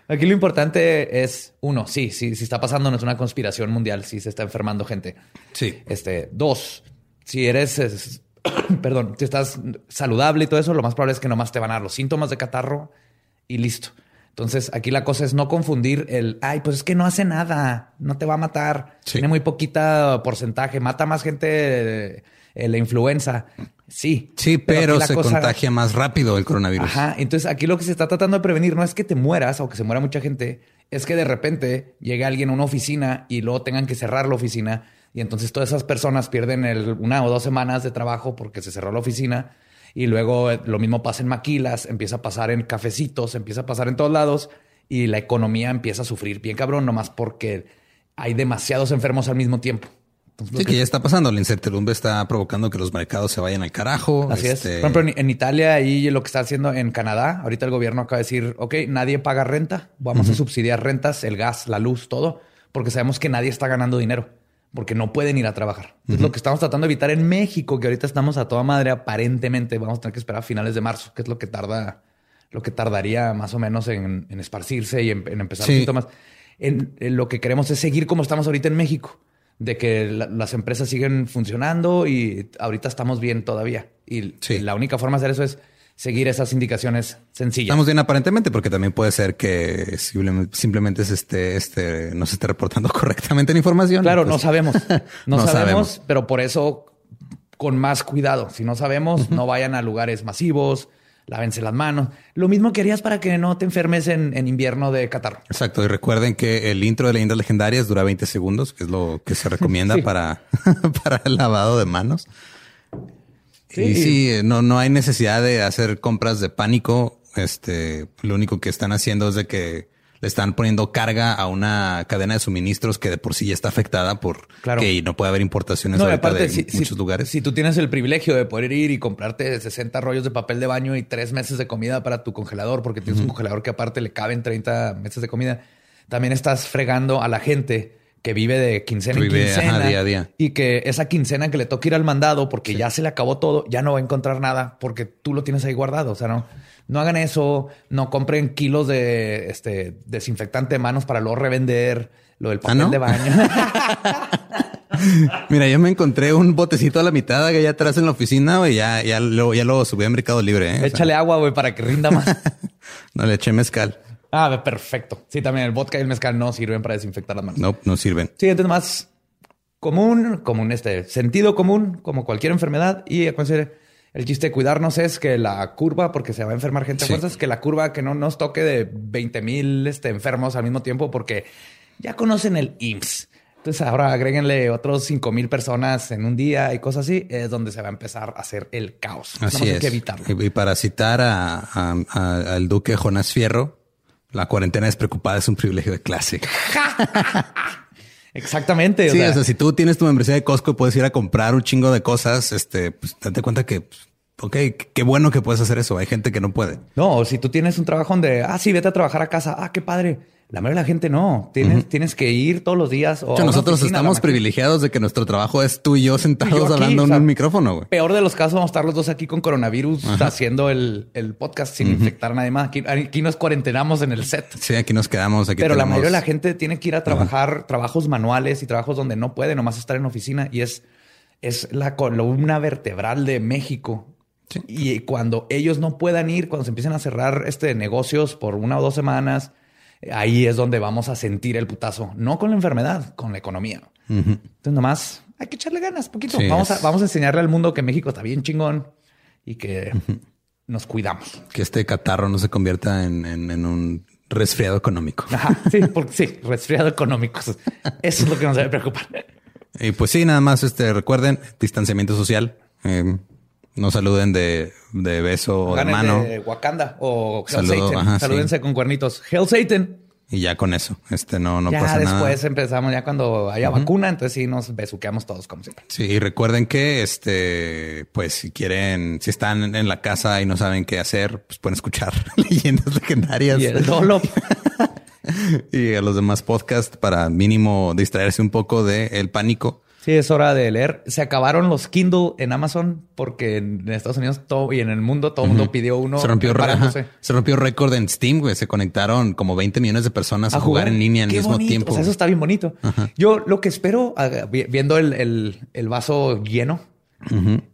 Aquí lo importante es, uno, sí, sí, sí está pasando, no es una conspiración mundial, sí se está enfermando gente. Sí. Este, dos, si eres, es- perdón, si estás saludable y todo eso, lo más probable es que nomás te van a dar los síntomas de catarro y listo. Entonces, aquí la cosa es no confundir el, ay, pues es que no hace nada, no te va a matar, Sí. tiene muy poquita porcentaje, mata más gente eh, la influenza. Sí. Sí, pero, se cosa- contagia más rápido el coronavirus. Ajá. Entonces aquí lo que se está tratando de prevenir no es que te mueras o que se muera mucha gente, es que de repente llegue alguien a una oficina y luego tengan que cerrar la oficina y entonces todas esas personas pierden el, una o dos semanas de trabajo porque se cerró la oficina y luego eh, lo mismo pasa en maquilas, empieza a pasar en cafecitos, empieza a pasar en todos lados y la economía empieza a sufrir bien cabrón, nomás porque hay demasiados enfermos al mismo tiempo. Entonces, Sí, que ya está pasando. La incertidumbre está provocando que los mercados se vayan al carajo. Así es. Este, Por ejemplo, en, en Italia y lo que está haciendo en Canadá, ahorita el gobierno acaba de decir, ok, nadie paga renta, vamos a subsidiar rentas, el gas, la luz, todo, porque sabemos que nadie está ganando dinero, porque no pueden ir a trabajar. Es lo que estamos tratando de evitar en México, que ahorita estamos a toda madre, aparentemente vamos a tener que esperar a finales de marzo, que es lo que tarda, lo que tardaría más o menos en, en esparcirse y en, en empezar Sí. los síntomas. En, en lo que queremos es seguir como estamos ahorita en México, de que la- las empresas siguen funcionando y ahorita estamos bien todavía. Y, Sí. y la única forma de hacer eso es seguir esas indicaciones sencillas. Estamos bien aparentemente, porque también puede ser que simplemente, se esté, este, no se esté reportando correctamente la información. Claro, Pues, no sabemos. No, no sabemos, sabemos. pero por eso con más cuidado. Si no sabemos, no vayan a lugares masivos, lávense las manos. Lo mismo que harías para que no te enfermes en, en invierno de catarro. Exacto. Y recuerden que el intro de leyendas legendarias dura 20 segundos, que es lo que se recomienda Sí. para, para el lavado de manos. Sí. Y sí, eh, no, no hay necesidad de hacer compras de pánico. Este, lo único que están haciendo es de que le están poniendo carga a una cadena de suministros que de por sí ya está afectada por Claro. que no puede haber importaciones No, y ahorita aparte, de si, si- muchos lugares. si tú tienes el privilegio de poder ir y comprarte 60 rollos de papel de baño y tres meses de comida para tu congelador, porque tienes un congelador que aparte le caben 30 meses de comida, también estás fregando a la gente que vive de quincena Que en vive, quincena ajá, día a día. y que esa quincena que le toca ir al mandado porque ya se le acabó todo, ya no va a encontrar nada porque tú lo tienes ahí guardado. O sea, no, no hagan eso, no compren kilos de este desinfectante de manos para luego revender lo del papel ¿no? de baño. Mira, yo me encontré un botecito a la mitad allá atrás en la oficina, güey. Ya, ya lo, ya lo subí a Mercado Libre. ¿eh? O sea, Échale agua, güey, para que rinda más. no le eché mezcal. Ah, perfecto. Sí, también el vodka y el mezcal no sirven para desinfectar las manos. No, no sirven. Sí, entonces más común, común este sentido común, como cualquier enfermedad. Y acuérdense, el chiste de cuidarnos es que la curva, porque se va a enfermar gente a Sí. fuerzas, que la curva que no nos toque de 20 mil este, enfermos al mismo tiempo, porque ya conocen el IMSS. Entonces ahora agréguenle otros 5 mil personas en un día y cosas así, es donde se va a empezar a hacer el caos. Así más hay es. que evitarlo. Y, y para citar a, a- a- al duque Jonás Fierro, la cuarentena despreocupada es un privilegio de clase. Exactamente. o Sí, sea, o sea, si tú tienes tu membresía de Costco y puedes ir a comprar un chingo de cosas, este, pues date cuenta que, pues, ok, qué bueno que puedes hacer eso. Hay gente que no puede. No, o si tú tienes un trabajo donde, ah, sí, vete a trabajar a casa. Ah, qué padre. La mayoría de la gente no. Tienes, tienes que ir todos los días. O hecho, nosotros oficina, estamos privilegiados de que nuestro trabajo es tú y yo sentados Y yo aquí, hablando o en un micrófono, güey. Peor de los casos, vamos a estar los dos aquí con coronavirus haciendo el, el podcast sin infectar a nadie más. Aquí, aquí nos cuarentenamos en el set. Sí, aquí nos quedamos. Aquí Pero la mayoría de la gente tiene que ir a trabajar trabajos manuales y trabajos donde no puede nomás estar en oficina y es, es la columna vertebral de México. Sí. Y cuando ellos no puedan ir, cuando se empiecen a cerrar este negocios por una o dos semanas, ahí es donde vamos a sentir el putazo. No con la enfermedad, con la economía. Entonces nomás hay que echarle ganas poquito. Sí, vamos, a, vamos a enseñarle al mundo que México está bien chingón y que nos cuidamos. Que este catarro no se convierta en, en- en un resfriado económico. Ajá, sí, porque sí, resfriado económico. Eso es lo que nos debe preocupar. Y pues sí, nada más este recuerden distanciamiento social. Eh, no saluden de, de beso o de mano. de Wakanda o Hell Saludo, Satan. ajá, Salúdense sí. con cuernitos. Hell Satan. Y ya con eso, este no, no ya pasa después nada. empezamos, ya cuando haya vacuna, entonces sí nos besuqueamos todos como siempre. Sí, y recuerden que este, pues si quieren, si están en la casa y no saben qué hacer, pues pueden escuchar leyendas legendarias Y el dolo. y a los demás podcasts para mínimo distraerse un poco del el pánico. Sí, es hora de leer. Se acabaron los Kindle en Amazon porque en Estados Unidos todo y en el mundo todo el mundo pidió uno. se rompió, se rompió récord en Steam, güey. Se conectaron como 20 millones de personas a, jugar, en línea al mismo bonito. tiempo. O sea, eso está bien bonito. Yo lo que espero, ah, vi- viendo el, el- el vaso lleno,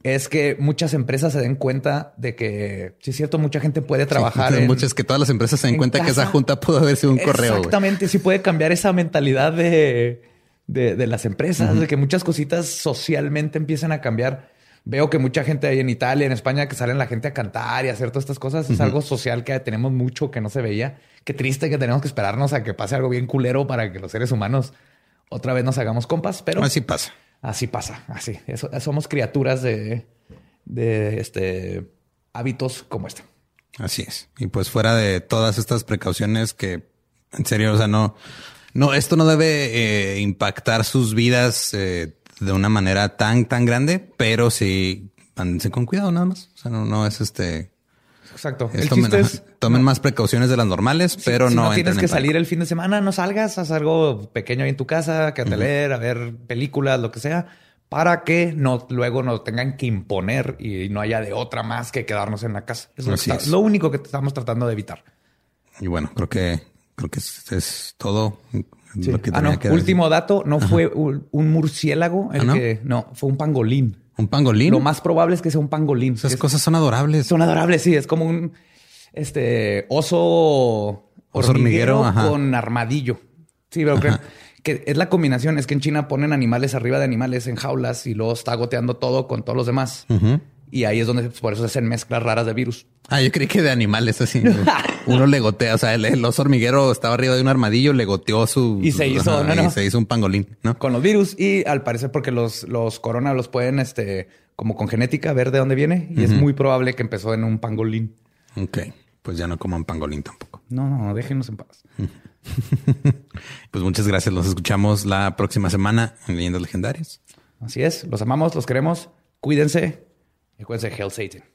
es que muchas empresas se den cuenta de que, sí es cierto, mucha gente puede trabajar. Sí, en- muchas que todas las empresas se den en cuenta que esa casa. junta pudo haber sido un correo. Exactamente, sí puede cambiar esa mentalidad de, de, de las empresas, de que muchas cositas socialmente empiezan a cambiar. veo que mucha gente ahí en Italia, en España, que salen la gente a cantar y hacer todas estas cosas. Es algo social que tenemos mucho que no se veía. Qué triste que tenemos que esperarnos a que pase algo bien culero para que los seres humanos otra vez nos hagamos compas, pero así pasa. Así pasa, así. Eso, somos criaturas de, de este hábitos como este. Así es. Y pues fuera de todas estas precauciones que en serio, o sea, no, no, esto no debe eh, impactar sus vidas eh, de una manera tan, tan grande, pero sí, andense con cuidado nada más. O sea, no, no es este. Exacto. el tomen, es, tomen más precauciones de las normales, pero no. Si tienes que salir el fin de semana, no salgas, haz algo pequeño ahí en tu casa, que a leer, a ver películas, lo que sea, para que no luego nos tengan que imponer y no haya de otra más que quedarnos en la casa. Eso es lo único que estamos tratando de evitar. Y bueno, creo que creo que es, todo. Lo que ah, no. Último dato, no fue un, murciélago el ¿Ah, no? que no fue un pangolín. Un pangolín. Lo más probable es que sea un pangolín. Esas cosas son adorables. Son adorables, sí. Es como un este oso, hormiguero, con armadillo. Sí, pero creo que es la combinación. Es que en China ponen animales arriba de animales en jaulas y luego está goteando todo con todos los demás. Y ahí es donde por eso se hacen mezclas raras de virus. Ah, yo creí que de animales así. Uno le gotea, o sea, el, oso hormiguero estaba arriba de un armadillo, le goteó su y se hizo, y se hizo un pangolín, ¿no? Con los virus y al parecer porque los los corona los pueden este como con genética ver de dónde viene y es muy probable que empezó en un pangolín. Ok, pues ya no coman pangolín tampoco. No, no, déjenos en paz. pues muchas gracias. Los escuchamos la próxima semana en Leyendas Legendarias. Así es, los amamos, los queremos. Cuídense. Y cuídense, Hail Satan.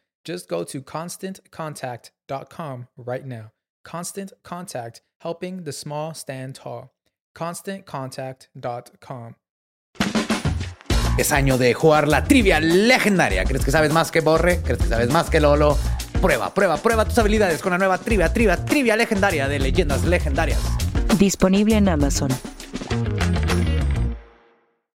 Just go to constantcontact.com right now. Constant Contact, helping the small stand tall. ConstantContact.com. Es año de jugar la trivia legendaria. ¿Crees que sabes más que Borre? ¿Crees que sabes más que Lolo? Prueba, prueba, prueba tus habilidades con la nueva trivia, trivia, trivia legendaria de leyendas legendarias. Disponible en Amazon.